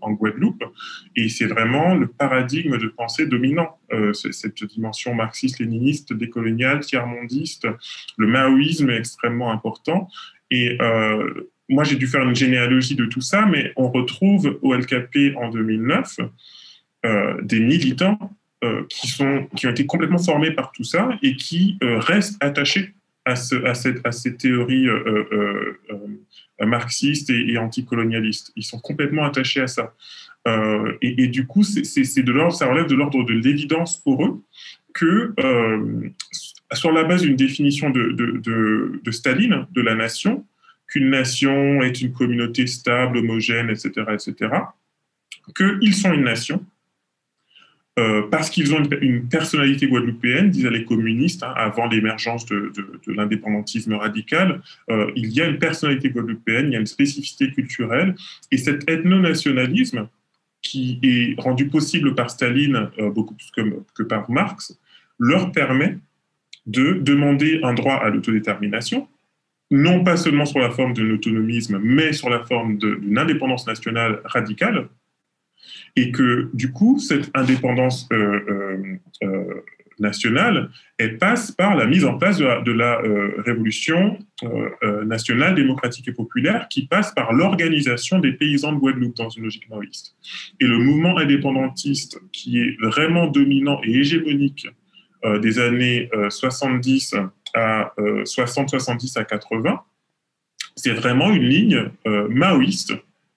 en Guadeloupe, et c'est vraiment le paradigme de pensée dominant, cette dimension marxiste-léniniste, décoloniale, tiers-mondiste, le maoïsme est extrêmement important, et moi, j'ai dû faire une généalogie de tout ça, mais on retrouve au LKP en 2009 des militants euh, qui, ont été complètement formés par tout ça et qui euh, restent attachés à, ce, à, cette, à ces théories euh, marxistes et, anticolonialistes. Ils sont complètement attachés à ça. Et, du coup, c'est de l'ordre, ça relève de l'ordre de l'évidence pour eux que sur la base d'une définition de, de, de, Staline de la nation, qu'une nation est une communauté stable, homogène, etc., etc., qu'ils sont une nation euh, parce qu'ils ont une, personnalité guadeloupéenne, disaient les communistes, hein, avant l'émergence de, l'indépendantisme radical, euh, il y a une personnalité guadeloupéenne, il y a une spécificité culturelle, et cet ethno-nationalisme, qui est rendu possible par Staline euh, beaucoup plus que, par Marx, leur permet de demander un droit à l'autodétermination, non pas seulement sur la forme de l'autonomisme, mais sur la forme d'une indépendance nationale radicale, et que du coup, cette indépendance euh, euh, euh, nationale, elle passe par la mise en place de la, révolution nationale, démocratique et populaire, qui passe par l'organisation des paysans de Guadeloupe dans une logique maoïste. Et le mouvement indépendantiste, qui est vraiment dominant et hégémonique des années 70 à 60, 70 à 80, c'est vraiment une ligne maoïste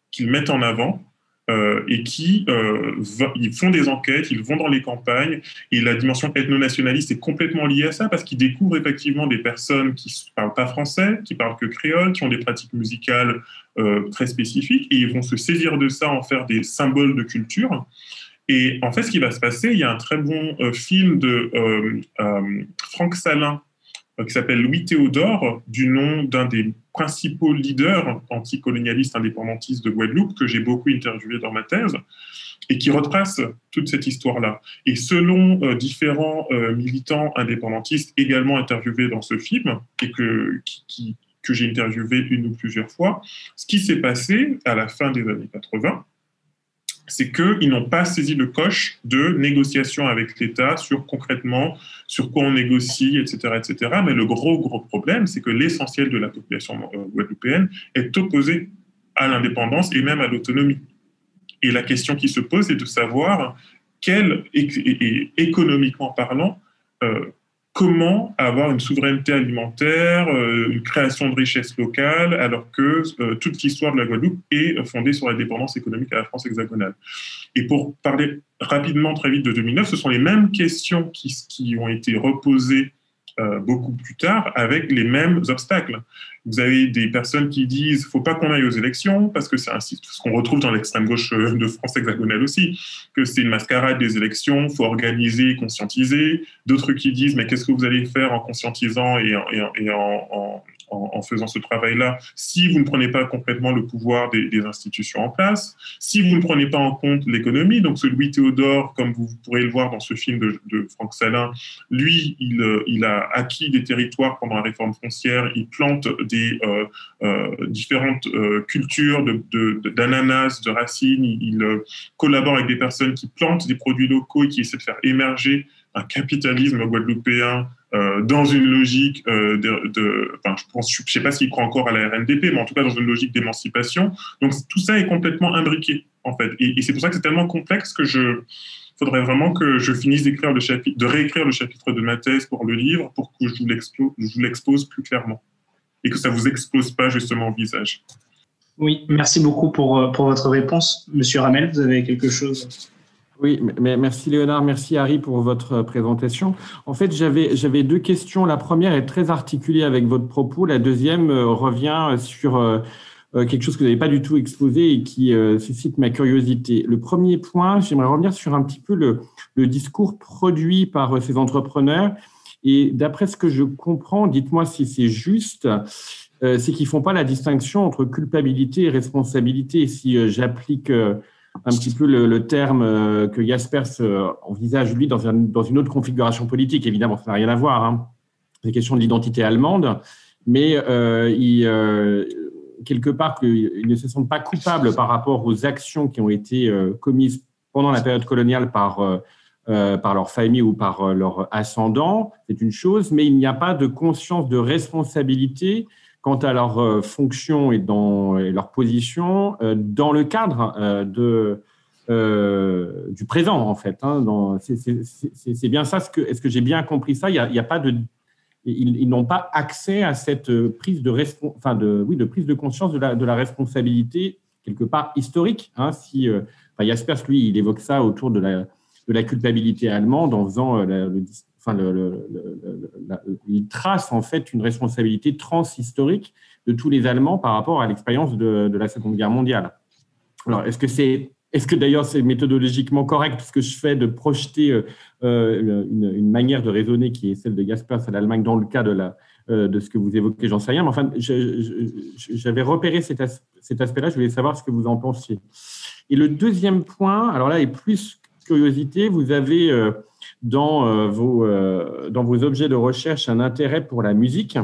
qu'ils mettent en avant euh, et qui euh, ils font des enquêtes, ils vont dans les campagnes, et la dimension ethno-nationaliste est complètement liée à ça parce qu'ils découvrent effectivement des personnes qui ne parlent pas français, qui parlent que créole, qui ont des pratiques musicales euh, très spécifiques, et ils vont se saisir de ça, en faire des symboles de culture. Et en fait, ce qui va se passer, il y a un très bon film de Franck Salin qui s'appelle Louis Théodore, du nom d'un des principaux leaders anticolonialistes indépendantistes de Guadeloupe, que j'ai beaucoup interviewé dans ma thèse, et qui retrace toute cette histoire-là. Et selon euh, différents euh, militants indépendantistes également interviewés dans ce film, et que, que j'ai interviewé une ou plusieurs fois, ce qui s'est passé à la fin des années 80, c'est qu'ils n'ont pas saisi le coche de négociation avec l'État sur concrètement sur quoi on négocie, etc., etc. Mais le gros, gros problème, c'est que l'essentiel de la population euh, guadeloupéenne est opposé à l'indépendance et même à l'autonomie. Et la question qui se pose est de savoir quel, économiquement parlant, comment avoir une souveraineté alimentaire, une création de richesses locales, alors que toute l'histoire de la Guadeloupe est fondée sur la dépendance économique à la France hexagonale. Et pour parler rapidement, très vite de 2009, ce sont les mêmes questions qui, qui ont été reposées euh, beaucoup plus tard avec les mêmes obstacles. Vous avez des personnes qui disent faut pas qu'on aille aux élections parce que c'est ce qu'on retrouve dans l'extrême gauche euh, de France hexagonale aussi, que c'est une mascarade des élections, faut organiser, conscientiser. D'autres qui disent mais qu'est-ce que vous allez faire en conscientisant et en en, faisant ce travail-là, si vous ne prenez pas complètement le pouvoir des, institutions en place, si vous ne prenez pas en compte l'économie, donc ce Louis Théodore, comme vous pourrez le voir dans ce film de, Franck Salin, lui, il, euh, il, a acquis des territoires pendant la réforme foncière, il plante des euh, euh, différentes cultures d'ananas, de, de, racines, il collabore avec des personnes qui plantent des produits locaux et qui essaient de faire émerger un capitalisme guadeloupéen euh, dans une logique euh, de, enfin, je pense, je sais pas s'il croit encore à la RNDP, mais en tout cas dans une logique d'émancipation. Donc tout ça est complètement imbriqué en fait, et, c'est pour ça que c'est tellement complexe que je faudrait vraiment que je finisse d'écrire le chapitre, de réécrire le chapitre de ma thèse pour le livre, pour que je vous l'expose plus clairement et que ça vous explose pas justement au visage. Oui, merci beaucoup pour, euh, pour votre réponse. Monsieur Ramel, vous avez quelque chose? Oui, merci Léonard, merci Harry pour votre présentation. En fait, j'avais deux questions. La première est très articulée avec votre propos. La deuxième euh, revient sur euh, euh, quelque chose que vous n'avez pas du tout exposé et qui suscite ma curiosité. Le premier point, j'aimerais revenir sur un petit peu le, le discours produit par ces entrepreneurs. Et d'après ce que je comprends, dites-moi si c'est juste, c'est qu'ils font pas la distinction entre culpabilité et responsabilité. Si j'applique un petit peu le, terme euh, que Jaspers euh, envisage, lui, dans, une autre configuration politique. Évidemment, ça n'a rien à voir. Hein. C'est question de l'identité allemande, mais euh, quelque part, ils ne se sentent pas coupables par rapport aux actions qui ont été commises pendant la période coloniale par, par leur famille ou par leur ascendant. C'est une chose, mais il n'y a pas de conscience de responsabilité quant à leur euh, fonction et, dans, leur position euh, dans le cadre euh, du présent, en fait. Hein, c'est bien ça. Est-ce que j'ai bien compris ça? Il n'y a, pas de. Ils, n'ont pas accès à cette prise de, enfin de, oui, de prise de conscience de la, responsabilité, quelque part historique. Hein, si, enfin, Jaspers, lui, il évoque ça autour de la, culpabilité allemande en faisant le, il trace en fait une responsabilité transhistorique de tous les Allemands par rapport à l'expérience de, la Seconde Guerre mondiale. Alors, est-ce que c'est est-ce que d'ailleurs c'est méthodologiquement correct ce que je fais de projeter euh, euh, une, manière de raisonner qui est celle de Jaspers à l'Allemagne dans le cas euh, de ce que vous évoquez, j'en sais mais enfin, j'avais repéré cet, aspect-là, je voulais savoir ce que vous en pensiez. Et le deuxième point, alors là, est plus curiosité, vous avez dans, euh, vos, euh, dans vos objets de recherche un intérêt pour la musique.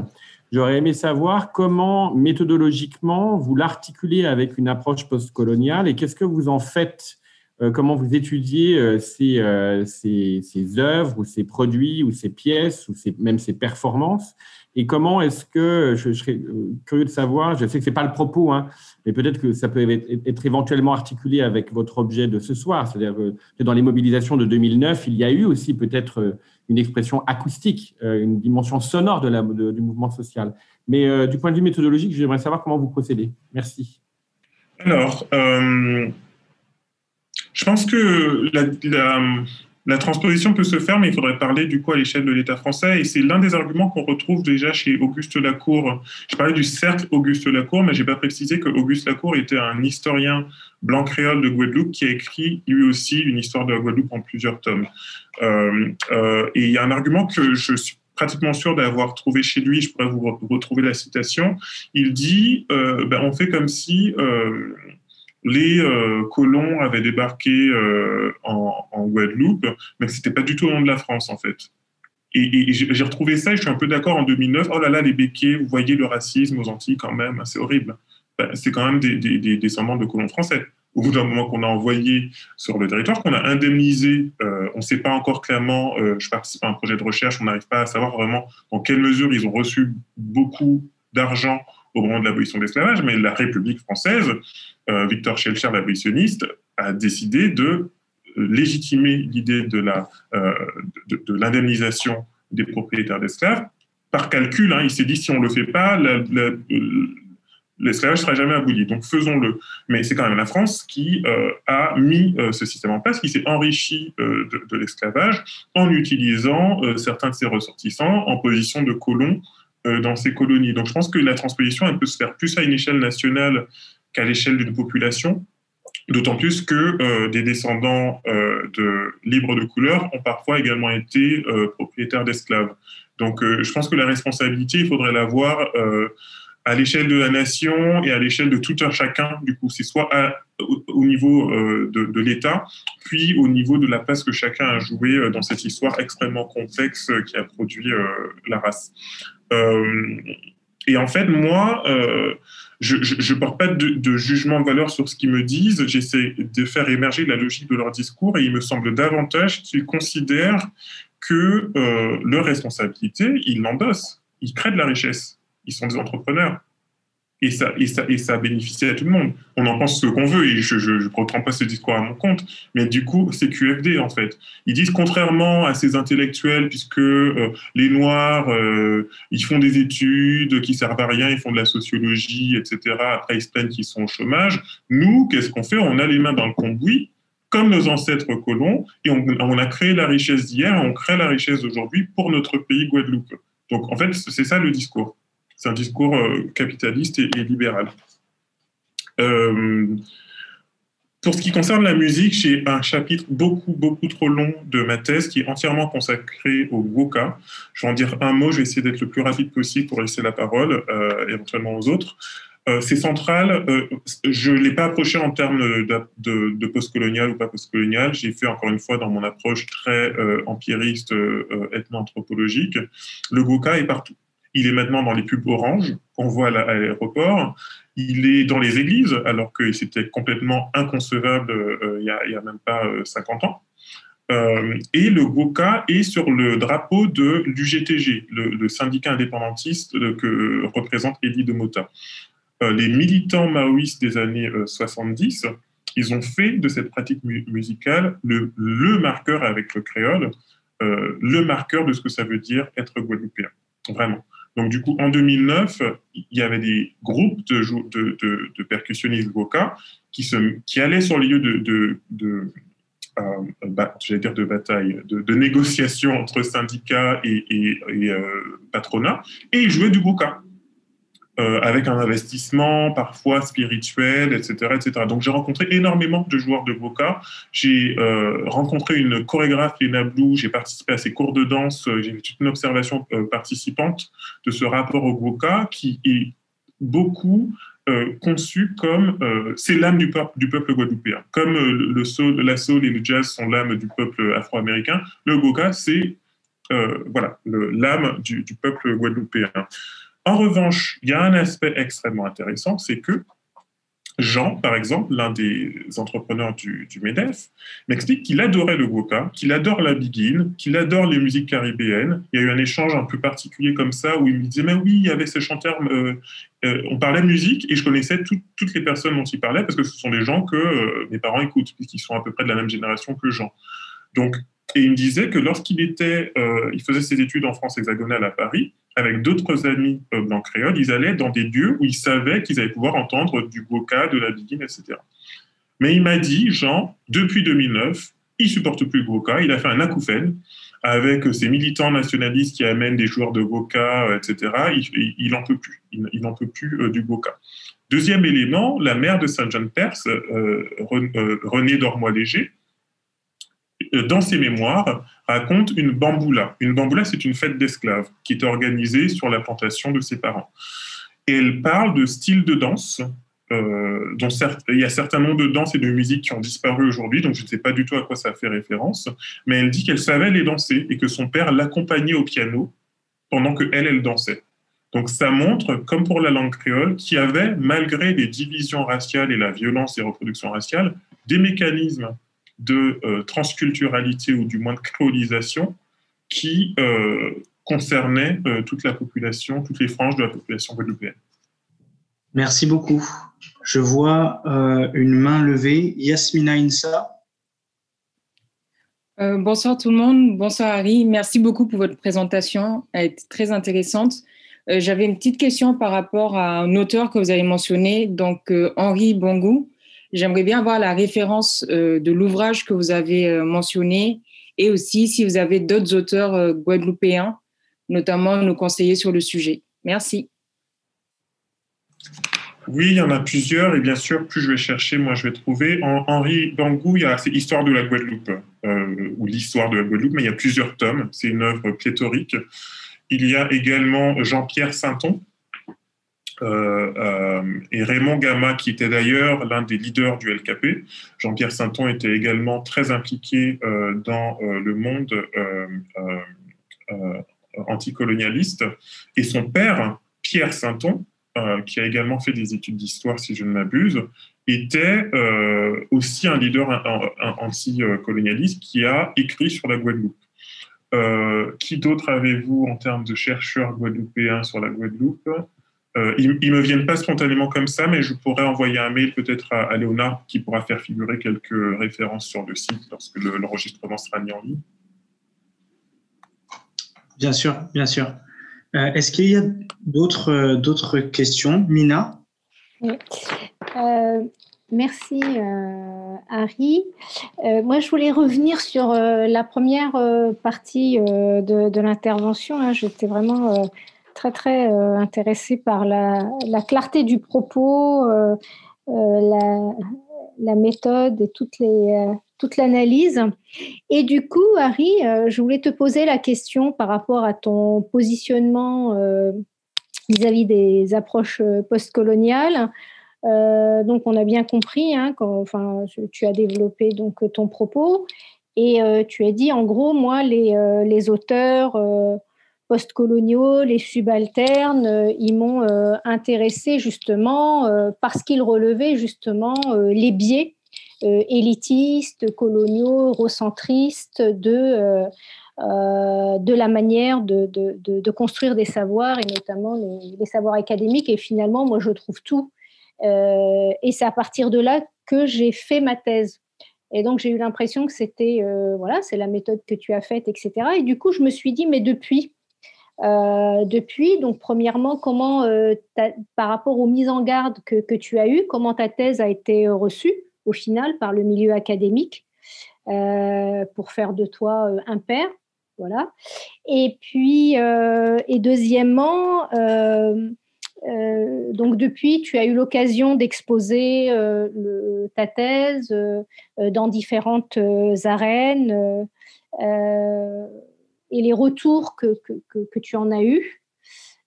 J'aurais aimé savoir comment, méthodologiquement, vous l'articulez avec une approche postcoloniale et qu'est-ce que vous en faites euh, Comment vous étudiez ces, ces, œuvres ou ces produits ou ces pièces ou même ces performances et comment est-ce que, je, serais curieux de savoir, je sais que ce n'est pas le propos, hein, mais peut-être que ça peut être, éventuellement articulé avec votre objet de ce soir. C'est-à-dire que dans les mobilisations de 2009, il y a eu aussi peut-être euh, une expression acoustique, euh, une dimension sonore de la, du mouvement social. Mais euh, du point de vue méthodologique, j'aimerais savoir comment vous procédez. Merci. Alors, je pense que la, la la transposition peut se faire, mais il faudrait parler du coup à l'échelle de l'État français. Et c'est l'un des arguments qu'on retrouve déjà chez Auguste Lacour. Je parlais du cercle Auguste Lacour, mais j'ai pas précisé que Auguste Lacour était un historien blanc créole de Guadeloupe qui a écrit lui aussi une histoire de la Guadeloupe en plusieurs tomes. Euh, euh, et il y a un argument que je suis pratiquement sûr d'avoir trouvé chez lui, je pourrais vous retrouver la citation. Il dit euh, ben, on fait comme si les euh, colons avaient débarqué euh, en, Guadeloupe, mais c'était pas du tout au nom de la France en fait. Et, j'ai retrouvé ça et je suis un peu d'accord en 2009. Oh là là, les béquets, vous voyez le racisme aux Antilles quand même, c'est horrible. Ben, c'est quand même des, descendants de colons français. Au bout d'un moment qu'on a envoyé sur le territoire, qu'on a indemnisé, euh, on ne sait pas encore clairement, je participe à un projet de recherche, on n'arrive pas à savoir vraiment dans quelle mesure ils ont reçu beaucoup d'argent au moment de l'abolition de l'esclavage, mais la République française, Victor Schellcher, l'abolitionniste, a décidé de légitimer l'idée de l'indemnisation la, de, des propriétaires d'esclaves. Par calcul, hein, il s'est dit si on ne le fait pas, l'esclavage ne sera jamais aboli. Donc faisons-le. Mais c'est quand même la France qui euh, a mis euh, ce système en place, qui s'est enrichi euh, de, l'esclavage en utilisant certains de ses ressortissants en position de colons dans ces colonies. Donc je pense que la transposition, elle peut se faire plus à une échelle nationale qu'à l'échelle d'une population. D'autant plus que des descendants de libres de couleur ont parfois également été propriétaires d'esclaves. Donc, je pense que la responsabilité, il faudrait l'avoir à l'échelle de la nation et à l'échelle de tout un chacun. Du coup, c'est soit au, niveau euh, de, l'État, puis au niveau de la place que chacun a joué euh, dans cette histoire extrêmement complexe euh, qui a produit la race. et en fait, moi, je ne porte pas de, jugement de valeur sur ce qu'ils me disent. J'essaie de faire émerger la logique de leur discours et il me semble davantage qu'ils considèrent que leur responsabilité, ils l'endossent. Ils créent de la richesse ils sont des entrepreneurs. Et ça, et, ça, et ça bénéficie à tout le monde. On en pense ce qu'on veut, et je ne reprends pas ce discours à mon compte, mais du coup, c'est QFD, en fait. Ils disent, contrairement à ces intellectuels, puisque euh, les Noirs, euh, ils font des études qui servent à rien, ils font de la sociologie, etc. Après, ils se plaignent qu'ils sont au chômage. Nous, qu'est-ce qu'on fait? On a les mains dans le cambouis, comme nos ancêtres colons, et on, on a créé la richesse d'hier, on crée la richesse d'aujourd'hui pour notre pays Guadeloupe. Donc, en fait, c'est ça le discours. C'est un discours euh, capitaliste et, libéral. Euh, pour ce qui concerne la musique, j'ai un chapitre beaucoup, beaucoup trop long de ma thèse qui est entièrement consacré au Woka. Je vais en dire un mot, je vais essayer d'être le plus rapide possible pour laisser la parole euh, éventuellement aux autres. c'est central. je ne l'ai pas approché en termes de, de, postcolonial ou pas postcolonial. J'ai fait encore une fois dans mon approche très empiriste, ethno-anthropologique. Le Woka est partout. Il est maintenant dans les pubs orange qu'on voit à l'aéroport. Il est dans les églises, alors que c'était complètement inconcevable euh, il n'y a, même pas 50 euh, ans. Euh, et le Goka est sur le drapeau de l'UGTG, le, syndicat indépendantiste que représente Elie de Mota. les militants maoïstes des années 70, ils ont fait de cette pratique musicale le, le, marqueur avec le créole, le marqueur de ce que ça veut dire être guadeloupéen. Vraiment. Donc, du coup, en 2009, il y avait des groupes de, de, de, percussionnistes Goka qui, se, qui allaient sur les lieux de, de euh, dire de bataille, de, négociation entre syndicats et, et, euh, patronat, et ils jouaient du Goka. Euh, avec un investissement parfois spirituel, etc. etc. Donc j'ai rencontré énormément de joueurs de Boca. J'ai euh, rencontré une chorégraphe, Lena j'ai participé à ses cours de danse, euh, j'ai fait toute une observation participante de ce rapport au Boca qui est beaucoup conçu comme c'est l'âme du, peuple guadeloupéen. Comme le soul, la soul et le jazz sont l'âme du peuple afro-américain, le Boca c'est voilà l'âme du peuple guadeloupéen. En revanche, il y a un aspect extrêmement intéressant, c'est que Jean, par exemple, l'un des entrepreneurs du, MEDEF, m'explique qu'il adorait le Woka, qu'il adore la biguine, qu'il adore les musiques caribéennes. Il y a eu un échange un peu particulier comme ça où il me disait Mais oui, il y avait ces chanteurs, euh, euh, on parlait musique et je connaissais toutes les personnes dont il parlait parce que ce sont des gens que euh, mes parents écoutent, puisqu'ils sont à peu près de la même génération que Jean. Donc, et il me disait que lorsqu'il était, il faisait ses études en France hexagonale à Paris, avec d'autres amis euh, blancs créoles, ils allaient dans des lieux où ils savaient qu'ils allaient pouvoir entendre du goka, de la biguine, etc. Mais il m'a dit, Jean, depuis 2009, il supporte plus le goka, il a fait un acouphène avec ces militants nationalistes qui amènent des joueurs de euh, etc. Il n'en peut plus, il n'en peut plus euh, du goka. Deuxième élément, la mère de Saint-Jean-Perse, euh, René Dormois-Léger, dans ses mémoires, raconte une bamboula. Une bamboula, c'est une fête d'esclaves qui est organisée sur la plantation de ses parents. Et elle parle de styles de danse, euh, dont il y a certains noms de danse et de musique qui ont disparu aujourd'hui, donc je ne sais pas du tout à quoi ça fait référence, mais elle dit qu'elle savait les danser et que son père l'accompagnait au piano pendant que elle, elle dansait. Donc ça montre, comme pour la langue créole, qu'il y avait, malgré les divisions raciales et la violence des reproductions raciales, des mécanismes de euh, transculturalité ou du moins de créolisation qui euh, concernait euh, toute la population, toutes les franges de la population guadeloupéenne. Merci beaucoup. Je vois une main levée. Yasmina Insa. bonsoir tout le monde, bonsoir Harry. Merci beaucoup pour votre présentation, elle est très intéressante. J'avais une petite question par rapport à un auteur que vous avez mentionné, donc Henri Bongou. J'aimerais bien avoir la référence de l'ouvrage que vous avez mentionné et aussi si vous avez d'autres auteurs guadeloupéens, notamment nous conseiller sur le sujet. Merci. Oui, il y en a plusieurs, et bien sûr, plus je vais chercher, moi je vais trouver. En, Henri Bangou, il y a c'est Histoire de la Guadeloupe, euh, ou l'histoire de la Guadeloupe, mais il y a plusieurs tomes. C'est une œuvre pléthorique. Il y a également Jean-Pierre Sainton euh, euh, et Raymond Gama, qui était d'ailleurs l'un des leaders du LKP. Jean-Pierre Sainton était également très impliqué dans le monde anticolonialiste, et son père, Pierre Sainton, euh, qui a également fait des études d'histoire, si je ne m'abuse, était euh, aussi un leader anti-colonialiste qui a écrit sur la Guadeloupe. Euh, qui d'autre avez-vous en termes de chercheurs guadeloupéens sur la Guadeloupe? Ils ne me viennent pas spontanément comme ça, mais je pourrais envoyer un mail peut-être à, Léonard qui pourra faire figurer quelques références sur le site lorsque l'enregistrement sera mis en ligne. Bien sûr, bien sûr. Euh, est-ce qu'il y a d'autres euh, d'autres questions, Mina? Euh, Merci Harry. moi, je voulais revenir sur la première partie de, l'intervention. Hein. J'étais vraiment très très intéressée par la, clarté du propos, la, la, méthode et les toute l'analyse. Et du coup, Harry, euh, je voulais te poser la question par rapport à ton positionnement euh, vis-à-vis des approches euh, postcoloniales. donc, on a bien compris, hein, quand, enfin, tu as développé donc ton propos et tu as dit, en gros, moi, les auteurs postcoloniaux, les subalternes, ils m'ont intéressé justement parce qu'ils relevaient justement les biais euh, élitistes, coloniaux, eurocentristes de, euh, euh, de la manière de, de, construire des savoirs et notamment les, savoirs académiques. Et finalement, moi, je trouve tout. et c'est à partir de là que j'ai fait ma thèse. Et donc, j'ai eu l'impression que c'était, voilà, c'est la méthode que tu as faite, etc. Et du coup, je me suis dit, mais depuis, depuis, donc premièrement, comment, par rapport aux mises en garde que, tu as eues, comment ta thèse a été reçue au final par le milieu académique euh, pour faire de toi euh, un père. Voilà. Et puis, euh, et deuxièmement, donc depuis, tu as eu l'occasion d'exposer ta thèse dans différentes arènes et les retours que, que, que, tu en as eus.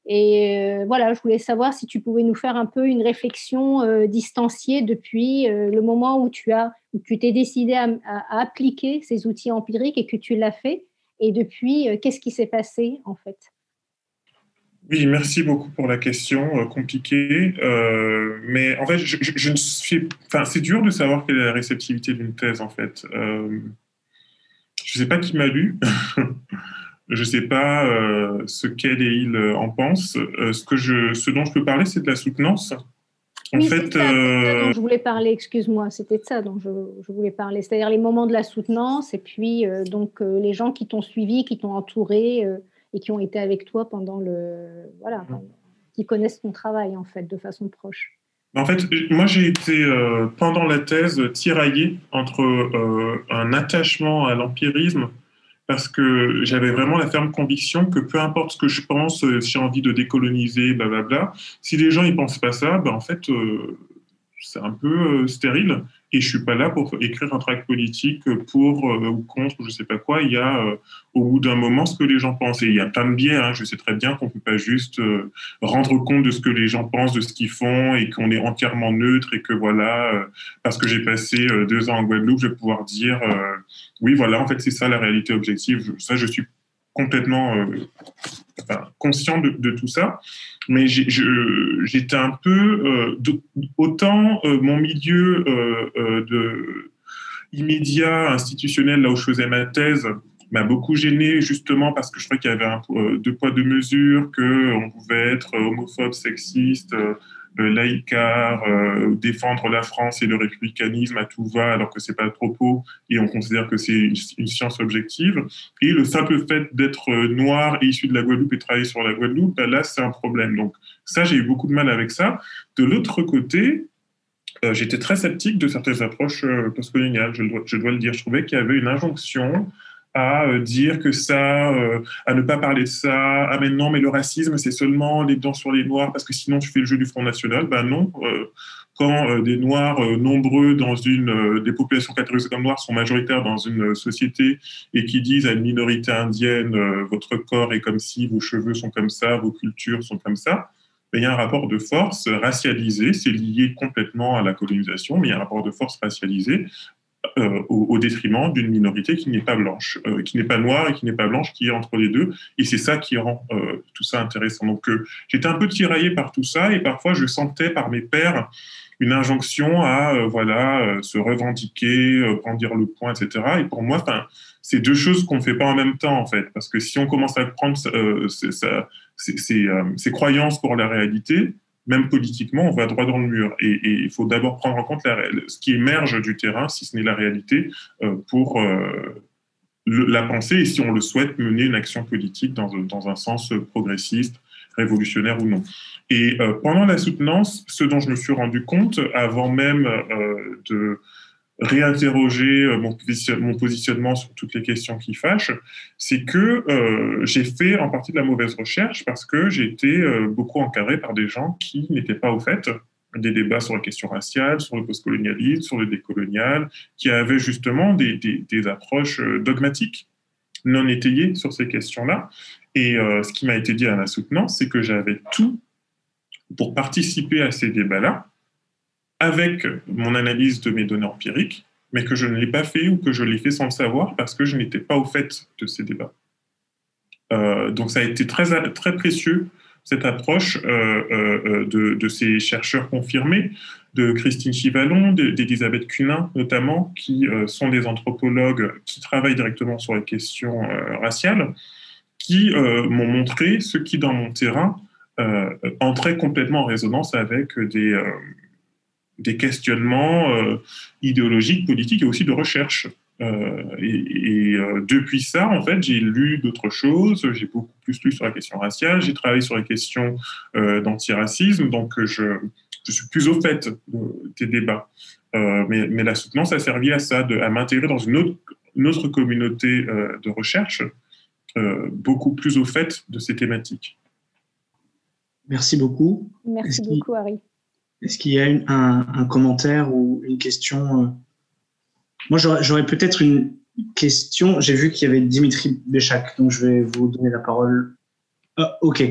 Et euh, voilà, je voulais savoir si tu pouvais nous faire un peu une réflexion euh, distanciée depuis euh, le moment où tu as, où tu t'es décidé à, appliquer ces outils empiriques et que tu l'as fait. Et depuis, qu'est-ce qui s'est passé en fait? Oui, merci beaucoup pour la question compliquée. mais en fait, je, ne suis, enfin, c'est dur de savoir quelle est la réceptivité d'une thèse en fait. Je ne sais pas qui m'a lu. [LAUGHS] Je ne sais pas euh, ce qu'elle et il euh, en pensent. Euh, ce, que je, ce dont je peux parler, c'est de la soutenance. En oui, fait, ça, dont je voulais parler, excuse-moi, c'était de ça dont je, je voulais parler, c'est-à-dire les moments de la soutenance et puis donc les gens qui t'ont suivi, qui t'ont entouré et qui ont été avec toi pendant le. Voilà, mmh. qui connaissent ton travail en fait de façon proche. En fait, moi j'ai été pendant la thèse tiraillé entre un attachement à l'empirisme parce que j'avais vraiment la ferme conviction que peu importe ce que je pense, euh, si j'ai envie de décoloniser, blablabla, si les gens ils pensent pas ça, ben en fait, euh, c'est un peu euh, stérile. Et je suis pas là pour écrire un tract politique pour ou contre, je sais pas quoi. Il y a au bout d'un moment ce que les gens pensent. Et il y a plein de biais. Hein. Je sais très bien qu'on peut pas juste rendre compte de ce que les gens pensent, de ce qu'ils font, et qu'on est entièrement neutre et que voilà, parce que j'ai passé deux ans en Guadeloupe, je vais pouvoir dire oui, voilà, en fait, c'est ça la réalité objective. Ça, je suis complètement euh, conscient de, tout ça. Mais j'étais un peu. Euh, autant euh, mon milieu de, immédiat, institutionnel, là où je faisais ma thèse, m'a beaucoup gêné justement parce que je crois qu'il y avait un, deux poids deux mesures, qu'on pouvait être homophobe, sexiste, laïcard, défendre la France et le républicanisme à tout va alors que c'est pas le propos et on considère que c'est une, science objective. Et le simple fait d'être noir et issu de la Guadeloupe et travailler sur la Guadeloupe, ben là c'est un problème. Donc ça j'ai eu beaucoup de mal avec ça. De l'autre côté, j'étais très sceptique de certaines approches postcoloniales, je dois le dire. Je trouvais qu'il y avait une injonction à euh, dire que ça, euh, à ne pas parler de ça, ah mais non, mais le racisme, c'est seulement les dents sur les noirs parce que sinon tu fais le jeu du Front National. Ben non, euh, quand des noirs nombreux dans une, des populations catégorisées comme noires sont majoritaires dans une société et qui disent à une minorité indienne, votre corps est comme si, vos cheveux sont comme ça, vos cultures sont comme ça, ben, il y a un rapport de force racialisé, c'est lié complètement à la colonisation, mais il y a un rapport de force racialisé euh, au, détriment d'une minorité qui n'est pas blanche, euh, qui n'est pas noire et qui n'est pas blanche, qui est entre les deux. Et c'est ça qui rend euh, tout ça intéressant. Donc j'étais un peu tiraillé par tout ça et parfois je sentais par mes pairs une injonction à voilà se revendiquer, prendre le point, etc. Et pour moi, c'est deux choses qu'on ne fait pas en même temps en fait, parce que si on commence à prendre ces croyances pour la réalité, même politiquement, on va droit dans le mur. Et il faut d'abord prendre en compte ce qui émerge du terrain, si ce n'est la réalité, euh, pour euh, la penser et si on le souhaite, mener une action politique dans, dans un sens progressiste, révolutionnaire ou non. Et euh, pendant la soutenance, ce dont je me suis rendu compte, avant même de réinterroger euh, mon, positionnement sur toutes les questions qui fâchent, c'est que euh, j'ai fait en partie de la mauvaise recherche parce que j'ai été euh, beaucoup encadré par des gens qui n'étaient pas au fait des débats sur la question raciale, sur le postcolonialisme, sur le décolonial, qui avaient justement des, approches dogmatiques, non étayées sur ces questions-là. Et ce qui m'a été dit à la soutenance, c'est que j'avais tout pour participer à ces débats-là, avec mon analyse de mes données empiriques, mais que je ne l'ai pas fait ou que je l'ai fait sans le savoir parce que je n'étais pas au fait de ces débats. Euh, donc ça a été très, très précieux, cette approche euh, euh, de, ces chercheurs confirmés, de Christine Chivalon, d'Elisabeth Cunin notamment, qui sont des anthropologues qui travaillent directement sur les questions raciales, qui m'ont montré ce qui, dans mon terrain, entrait complètement en résonance avec des des questionnements euh, idéologiques, politiques et aussi de recherche. Euh, et, euh, depuis ça, en fait, j'ai lu d'autres choses. J'ai beaucoup plus lu sur la question raciale. J'ai travaillé sur les questions d'antiracisme. Donc, je, je, suis plus au fait des débats. Mais, mais, la soutenance a servi à ça, de, à m'intégrer dans une autre, une autre communauté de recherche, beaucoup plus au fait de ces thématiques. Merci beaucoup. Merci beaucoup, Harry. Est-ce qu'il y a un, commentaire ou une question euh? Moi, j'aurais peut-être une question. J'ai vu qu'il y avait Dimitri Béchac, donc je vais vous donner la parole. Ah, ok.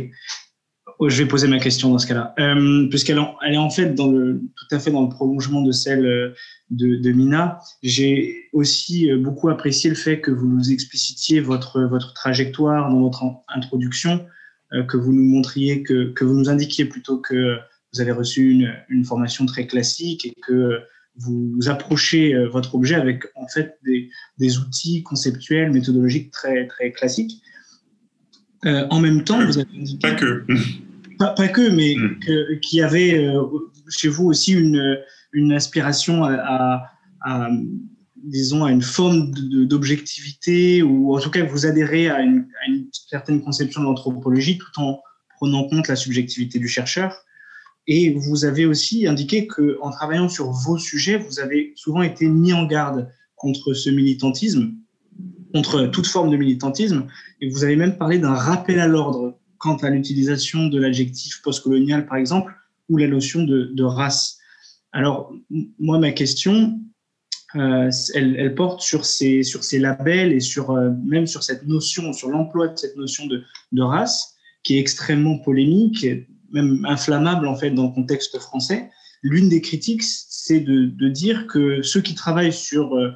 Oh, je vais poser ma question dans ce cas-là, euh, puisqu'elle elle est en fait tout à fait dans le prolongement de celle euh, de, Mina. J'ai aussi beaucoup apprécié le fait que vous nous explicitiez votre, votre trajectoire dans votre introduction, que vous nous montriez, que, que vous nous indiquiez plutôt que vous avez reçu une, formation très classique et que vous approchez euh, votre objet avec en fait des, outils conceptuels, méthodologiques très, très classiques. Euh, en même temps, vous avez Pas que. [LAUGHS] Pas, que, mais mm. qu'il y avait euh, chez vous aussi une, une aspiration à, disons, à une forme d'objectivité, ou en tout cas vous adhérez à une, à une certaine conception de l'anthropologie tout en prenant en compte la subjectivité du chercheur. Et vous avez aussi indiqué qu'en travaillant sur vos sujets, vous avez souvent été mis en garde contre ce militantisme, contre toute forme de militantisme, et vous avez même parlé d'un rappel à l'ordre quant à l'utilisation de l'adjectif postcolonial, par exemple, ou la notion de, race. Alors, moi, ma question, euh, elle, porte sur ces, sur ces labels et sur, euh, même sur cette notion, sur l'emploi de cette notion de, de race, qui est extrêmement polémique, même inflammable en fait dans le contexte français. L'une des critiques, c'est de, dire que ceux qui travaillent sur euh,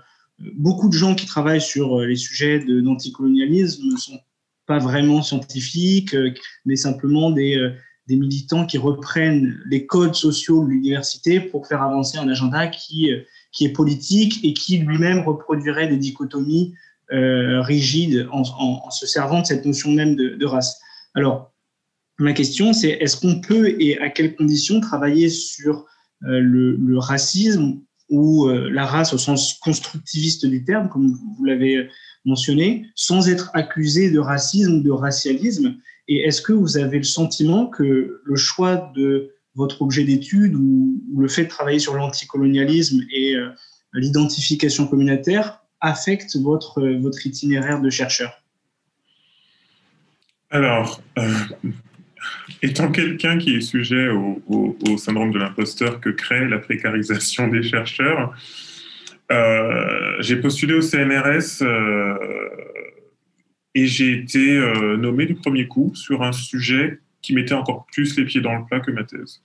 beaucoup de gens qui travaillent sur euh, les sujets d'anticolonialisme ne sont pas vraiment scientifiques, euh, mais simplement des, militants qui reprennent les codes sociaux de l'université pour faire avancer un agenda qui, qui est politique et qui lui-même reproduirait des dichotomies rigides en, se servant de cette notion même de, de race. Alors, ma question, c'est est-ce qu'on peut et à quelles conditions travailler sur le, racisme ou la race au sens constructiviste du terme, comme vous l'avez mentionné, sans être accusé de racisme ou de racialisme? Et est-ce que vous avez le sentiment que le choix de votre objet d'étude ou, le fait de travailler sur l'anticolonialisme et euh, l'identification communautaire affecte votre, votre itinéraire de chercheur? Alors, euh, étant quelqu'un qui est sujet au, syndrome de l'imposteur que crée la précarisation des chercheurs, euh, j'ai postulé au CNRS et j'ai été nommé du premier coup sur un sujet qui mettait encore plus les pieds dans le plat que ma thèse.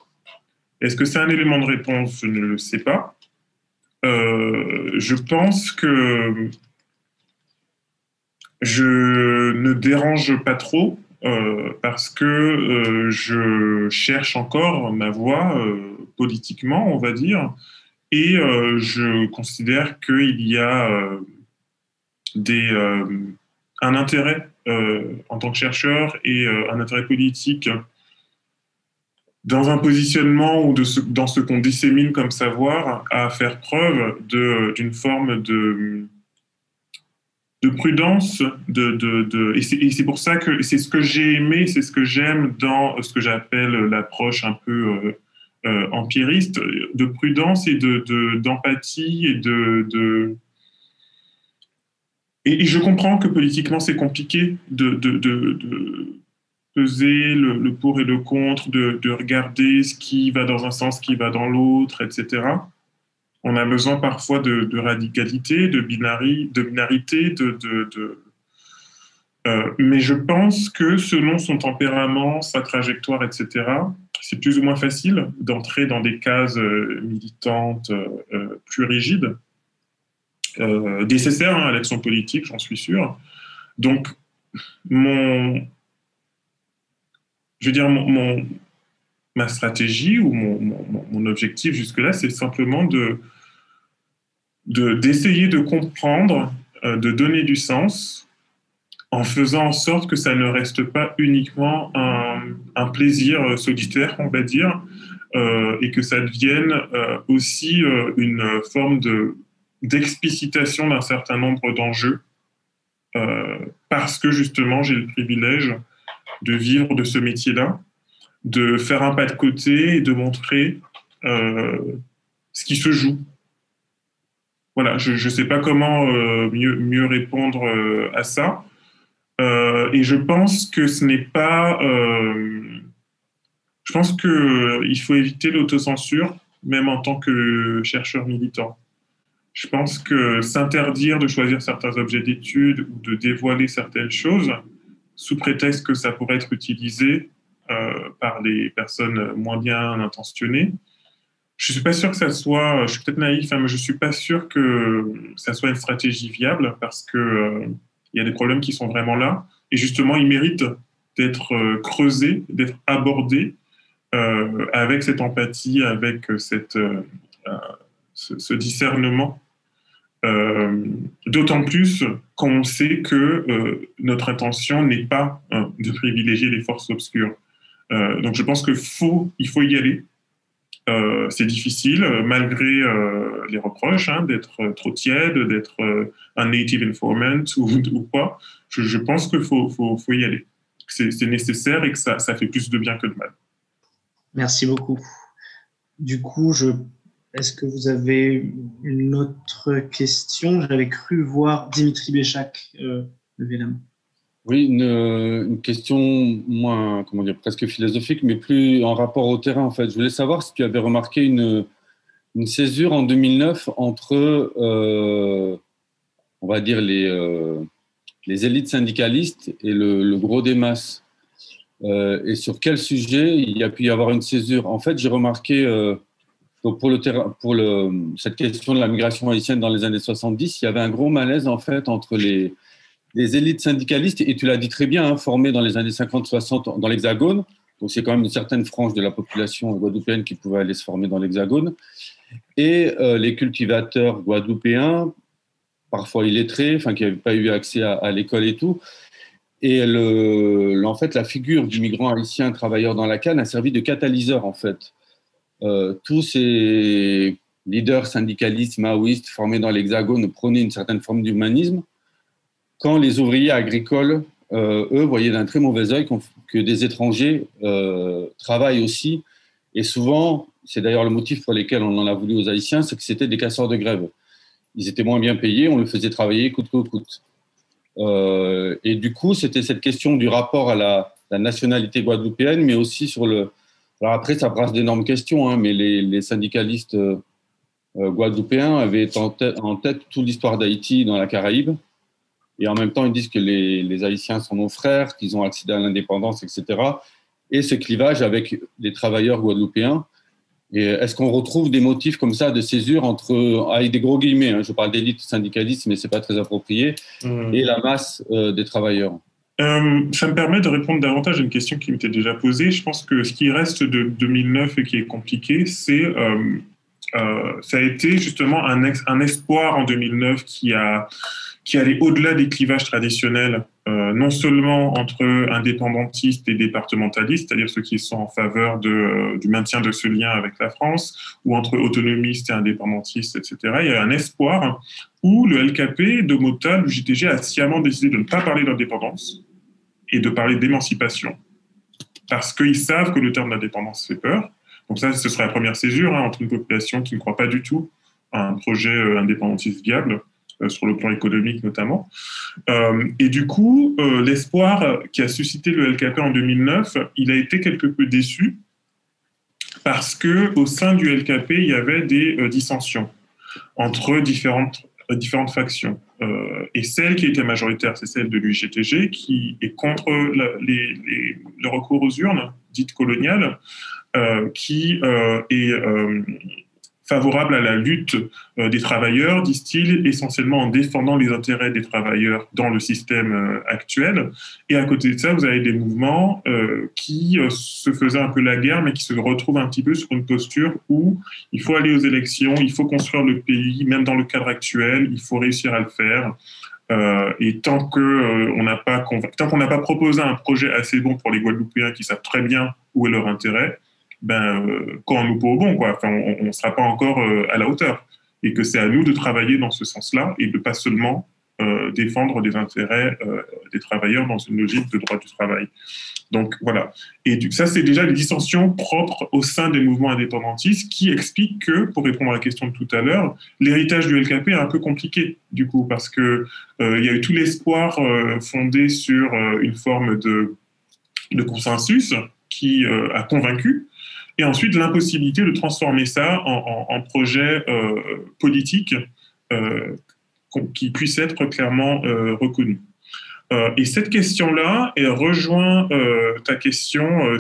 Est-ce que c'est un élément de réponse? Je ne le sais pas. Euh, je pense que je ne dérange pas trop euh, parce que euh, je cherche encore ma voie politiquement, on va dire, et je considère qu'il y a des, un intérêt en tant que chercheur et un intérêt politique dans un positionnement ou dans ce qu'on dissémine comme savoir, à faire preuve d'une forme de, de prudence. De, de, et c'est pour ça que c'est ce que j'ai aimé, c'est ce que j'aime dans ce que j'appelle l'approche un peu euh, euh, empiriste, de prudence et d'empathie et de, et, je comprends que politiquement c'est compliqué de, de, peser le, pour et le contre, de, regarder ce qui va dans un sens, ce qui va dans l'autre, etc. On a besoin parfois de, radicalité, de, binari, de binarité, de, euh, mais je pense que selon son tempérament, sa trajectoire, etc., c'est plus ou moins facile d'entrer dans des cases euh, militantes euh, plus rigides, nécessaires hein, à l'action politique, j'en suis sûr. Donc, mon, je veux dire, mon, ma stratégie ou mon, objectif jusque-là, c'est simplement de d'essayer de, comprendre, euh, de donner du sens en faisant en sorte que ça ne reste pas uniquement un, plaisir euh, solitaire, on va dire, euh, et que ça devienne aussi une forme de, d'explicitation d'un certain nombre d'enjeux, parce que justement j'ai le privilège de vivre de ce métier-là, de faire un pas de côté et de montrer ce qui se joue. Voilà, je ne sais pas comment euh, mieux, mieux, répondre euh, à ça. et je pense que ce n'est pas... je pense qu'il faut éviter l'autocensure, même en tant que chercheur militant. Je pense que s'interdire de choisir certains objets d'étude ou de dévoiler certaines choses, sous prétexte que ça pourrait être utilisé euh, par les personnes moins bien intentionnées. Je suis pas sûr que ça soit, je suis peut-être naïf, hein, mais je suis pas sûr que ça soit une stratégie viable parce qu'il euh, il y a des problèmes qui sont vraiment là et justement ils méritent d'être euh, creusés, d'être abordés avec cette empathie, avec cette, ce discernement euh, d'autant plus qu'on sait que euh, notre intention n'est pas de privilégier les forces obscures. Euh, donc je pense qu'il faut, il faut y aller. C'est difficile, malgré les reproches hein, d'être trop tiède, d'être un native informant [LAUGHS] ou, quoi. Je, pense qu'il faut, y aller. C'est nécessaire et que ça, fait plus de bien que de mal. Merci beaucoup. Du coup, est-ce que vous avez une autre question? J'avais cru voir Dimitri Béchac euh, lever la main. Oui, une, question moins, comment dire, presque philosophique, mais plus en rapport au terrain, en fait. Je voulais savoir si tu avais remarqué une, césure en 2009 entre, euh, on va dire, les, euh, les élites syndicalistes et le, gros des masses. et sur quel sujet il y a pu y avoir une césure? En fait, j'ai remarqué pour, le pour le, cette question de la migration haïtienne dans les années 70, il y avait un gros malaise en fait entre les, les élites syndicalistes, et tu l'as dit très bien, hein, formées dans les années 50-60 dans l'Hexagone. Donc c'est quand même une certaine frange de la population guadeloupéenne qui pouvait aller se former dans l'Hexagone. Et euh, les cultivateurs guadeloupéens, parfois illettrés, enfin qui n'avaient pas eu accès à, l'école et tout. et en fait, la figure du migrant haïtien travailleur dans la canne a servi de catalyseur, en fait. Euh, tous ces leaders syndicalistes, maoïstes formés dans l'Hexagone prônaient une certaine forme d'humanisme, quand les ouvriers agricoles, euh, eux, voyaient d'un très mauvais œil que des étrangers euh, travaillent aussi. Et souvent, c'est d'ailleurs le motif pour lequel on en a voulu aux Haïtiens, c'est que c'était des casseurs de grève. Ils étaient moins bien payés, on les faisait travailler coûte que coûte. Euh, et du coup, c'était cette question du rapport à la, nationalité guadeloupéenne, mais aussi sur le. Alors après, ça brasse d'énormes questions, hein, mais les, syndicalistes guadeloupéens avaient en en tête toute l'histoire d'Haïti dans la Caraïbe. Et en même temps, ils disent que les, les Haïtiens sont nos frères, qu'ils ont accédé à l'indépendance, etc. Et ce clivage avec les travailleurs guadeloupéens est-ce qu'on retrouve des motifs comme ça de césure entre, avec des gros guillemets, hein, je parle d'élite syndicaliste, mais ce n'est pas très approprié, mmh. et la masse euh, des travailleurs? Euh, ça me permet de répondre davantage à une question qui m'était déjà posée. Je pense que ce qui reste de 2009 et qui est compliqué, c'est euh, ça a été justement un, un espoir en 2009 qui a qui allait au-delà des clivages traditionnels, euh, non seulement entre indépendantistes et départementalistes, c'est-à-dire ceux qui sont en faveur de, euh, du maintien de ce lien avec la France, ou entre autonomistes et indépendantistes, etc. Il y a un espoir où le LKP, de Mota, le JTG, a sciemment décidé de ne pas parler d'indépendance et de parler d'émancipation, parce qu'ils savent que le terme d'indépendance fait peur. Donc ça, ce serait la première césure hein, entre une population qui ne croit pas du tout à un projet euh, indépendantiste viable sur le plan économique notamment. Euh, et du coup, euh, l'espoir qui a suscité le LKP en 2009, il a été quelque peu déçu parce que au sein du LKP, il y avait des dissensions entre différentes, différentes factions. et celle qui était majoritaire, c'est celle de l'UGTG, qui est contre le recours aux urnes dites coloniales, qui est favorable à la lutte euh, des travailleurs, disent-ils, essentiellement en défendant les intérêts des travailleurs dans le système euh, actuel. Et à côté de ça, vous avez des mouvements euh, qui se faisaient un peu la guerre, mais qui se retrouvent un petit peu sur une posture où il faut aller aux élections, il faut construire le pays, même dans le cadre actuel, il faut réussir à le faire. et tant qu'on n'a pas tant qu'on n'a pas proposé un projet assez bon pour les Guadeloupéens qui savent très bien où est leur intérêt, ben, euh, quand nous bon, quoi. Enfin, on ne sera pas encore euh, à la hauteur. Et que c'est à nous de travailler dans ce sens-là et de pas seulement euh, défendre les intérêts des travailleurs dans une logique de droit du travail. Donc voilà. Et ça, c'est déjà les dissensions propres au sein des mouvements indépendantistes qui expliquent que, pour répondre à la question de tout à l'heure, l'héritage du LKP est un peu compliqué, du coup, parce qu'il il y a eu tout l'espoir fondé sur une forme de consensus qui a convaincu, et ensuite l'impossibilité de transformer ça en, projet euh, politique euh, qui puisse être clairement euh, reconnu. et cette question-là rejoint ta question,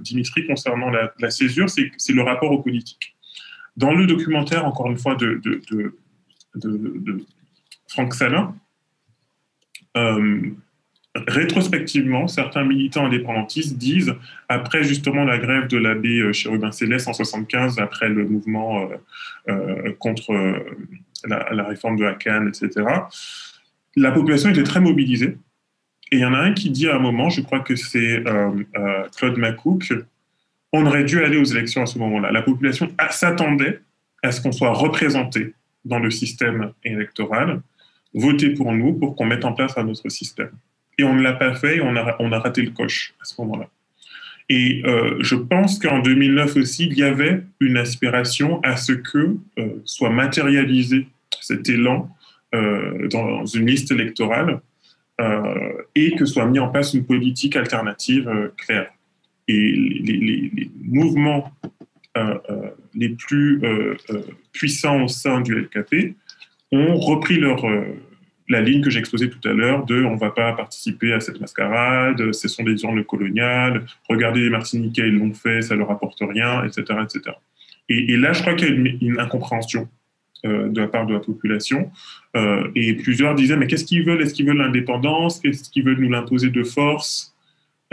Dimitri, concernant la, césure, c'est le rapport au politique. Dans le documentaire, encore une fois, de, de, Franck Salin, rétrospectivement, certains militants indépendantistes disent, après justement la grève de l'abbé euh, Chérubin Céleste en 75, après le mouvement euh, euh, contre la, réforme de Cannes, etc., la population était très mobilisée. Et il y en a un qui dit à un moment, je crois que c'est Claude Macouc, on aurait dû aller aux élections à ce moment-là. La population s'attendait à ce qu'on soit représenté dans le système électoral, voter pour nous pour qu'on mette en place un autre système et on ne l'a pas fait on a, raté le coche à ce moment-là. Et euh, je pense qu'en 2009 aussi, il y avait une aspiration à ce que euh, soit matérialisé cet élan euh, dans une liste électorale et que soit mis en place une politique alternative claire. Et les mouvements les plus puissants au sein du LKP ont repris leur la ligne que j'ai exposée tout à l'heure de on ne va pas participer à cette mascarade, ce sont des urnes coloniales, regardez les Martiniquais, ils l'ont fait, ça ne leur apporte rien, etc. etc. Et, là, je crois qu'il y a une, incompréhension euh, de la part de la population. Euh, et plusieurs disaient, mais qu'est-ce qu'ils veulent? Est-ce qu'ils veulent l'indépendance? Qu'est-ce qu'ils veulent nous l'imposer de force?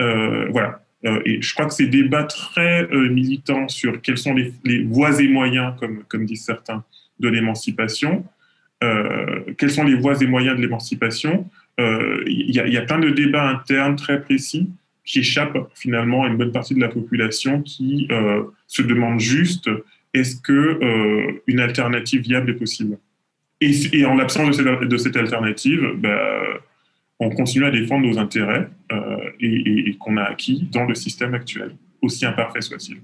Euh, Voilà. et je crois que ces débats très militants sur quels sont les, voies et moyens, comme, disent certains, de l'émancipation, quelles sont les voies et moyens de l'émancipation, il y, a plein de débats internes très précis qui échappent finalement à une bonne partie de la population qui se demande juste est-ce que une alternative viable est possible? Et, en l'absence de, cette alternative, bah, on continue à défendre nos intérêts euh, et, qu'on a acquis dans le système actuel, aussi imparfait soit-il.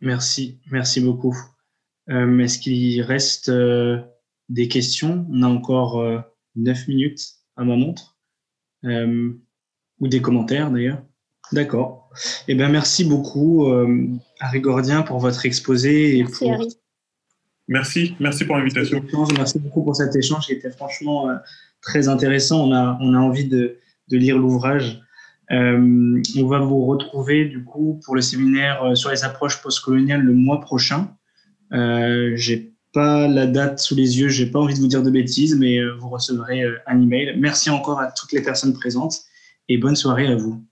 Merci, merci beaucoup. Euh, est-ce qu'il reste euh, des questions On a encore 9 minutes à ma montre. ou des commentaires d'ailleurs. D'accord. Eh bien, merci beaucoup, Harry Gordien, pour votre exposé. Merci, Harry. Merci, merci pour l'invitation. Merci beaucoup pour cet échange qui était franchement euh, très intéressant. On a, on a envie de, de lire l'ouvrage. Euh, on va vous retrouver du coup pour le séminaire euh, sur les approches postcoloniales le mois prochain. Euh, j'ai pas la date sous les yeux, j'ai pas envie de vous dire de bêtises, mais vous recevrez un email. Merci encore à toutes les personnes présentes et bonne soirée à vous.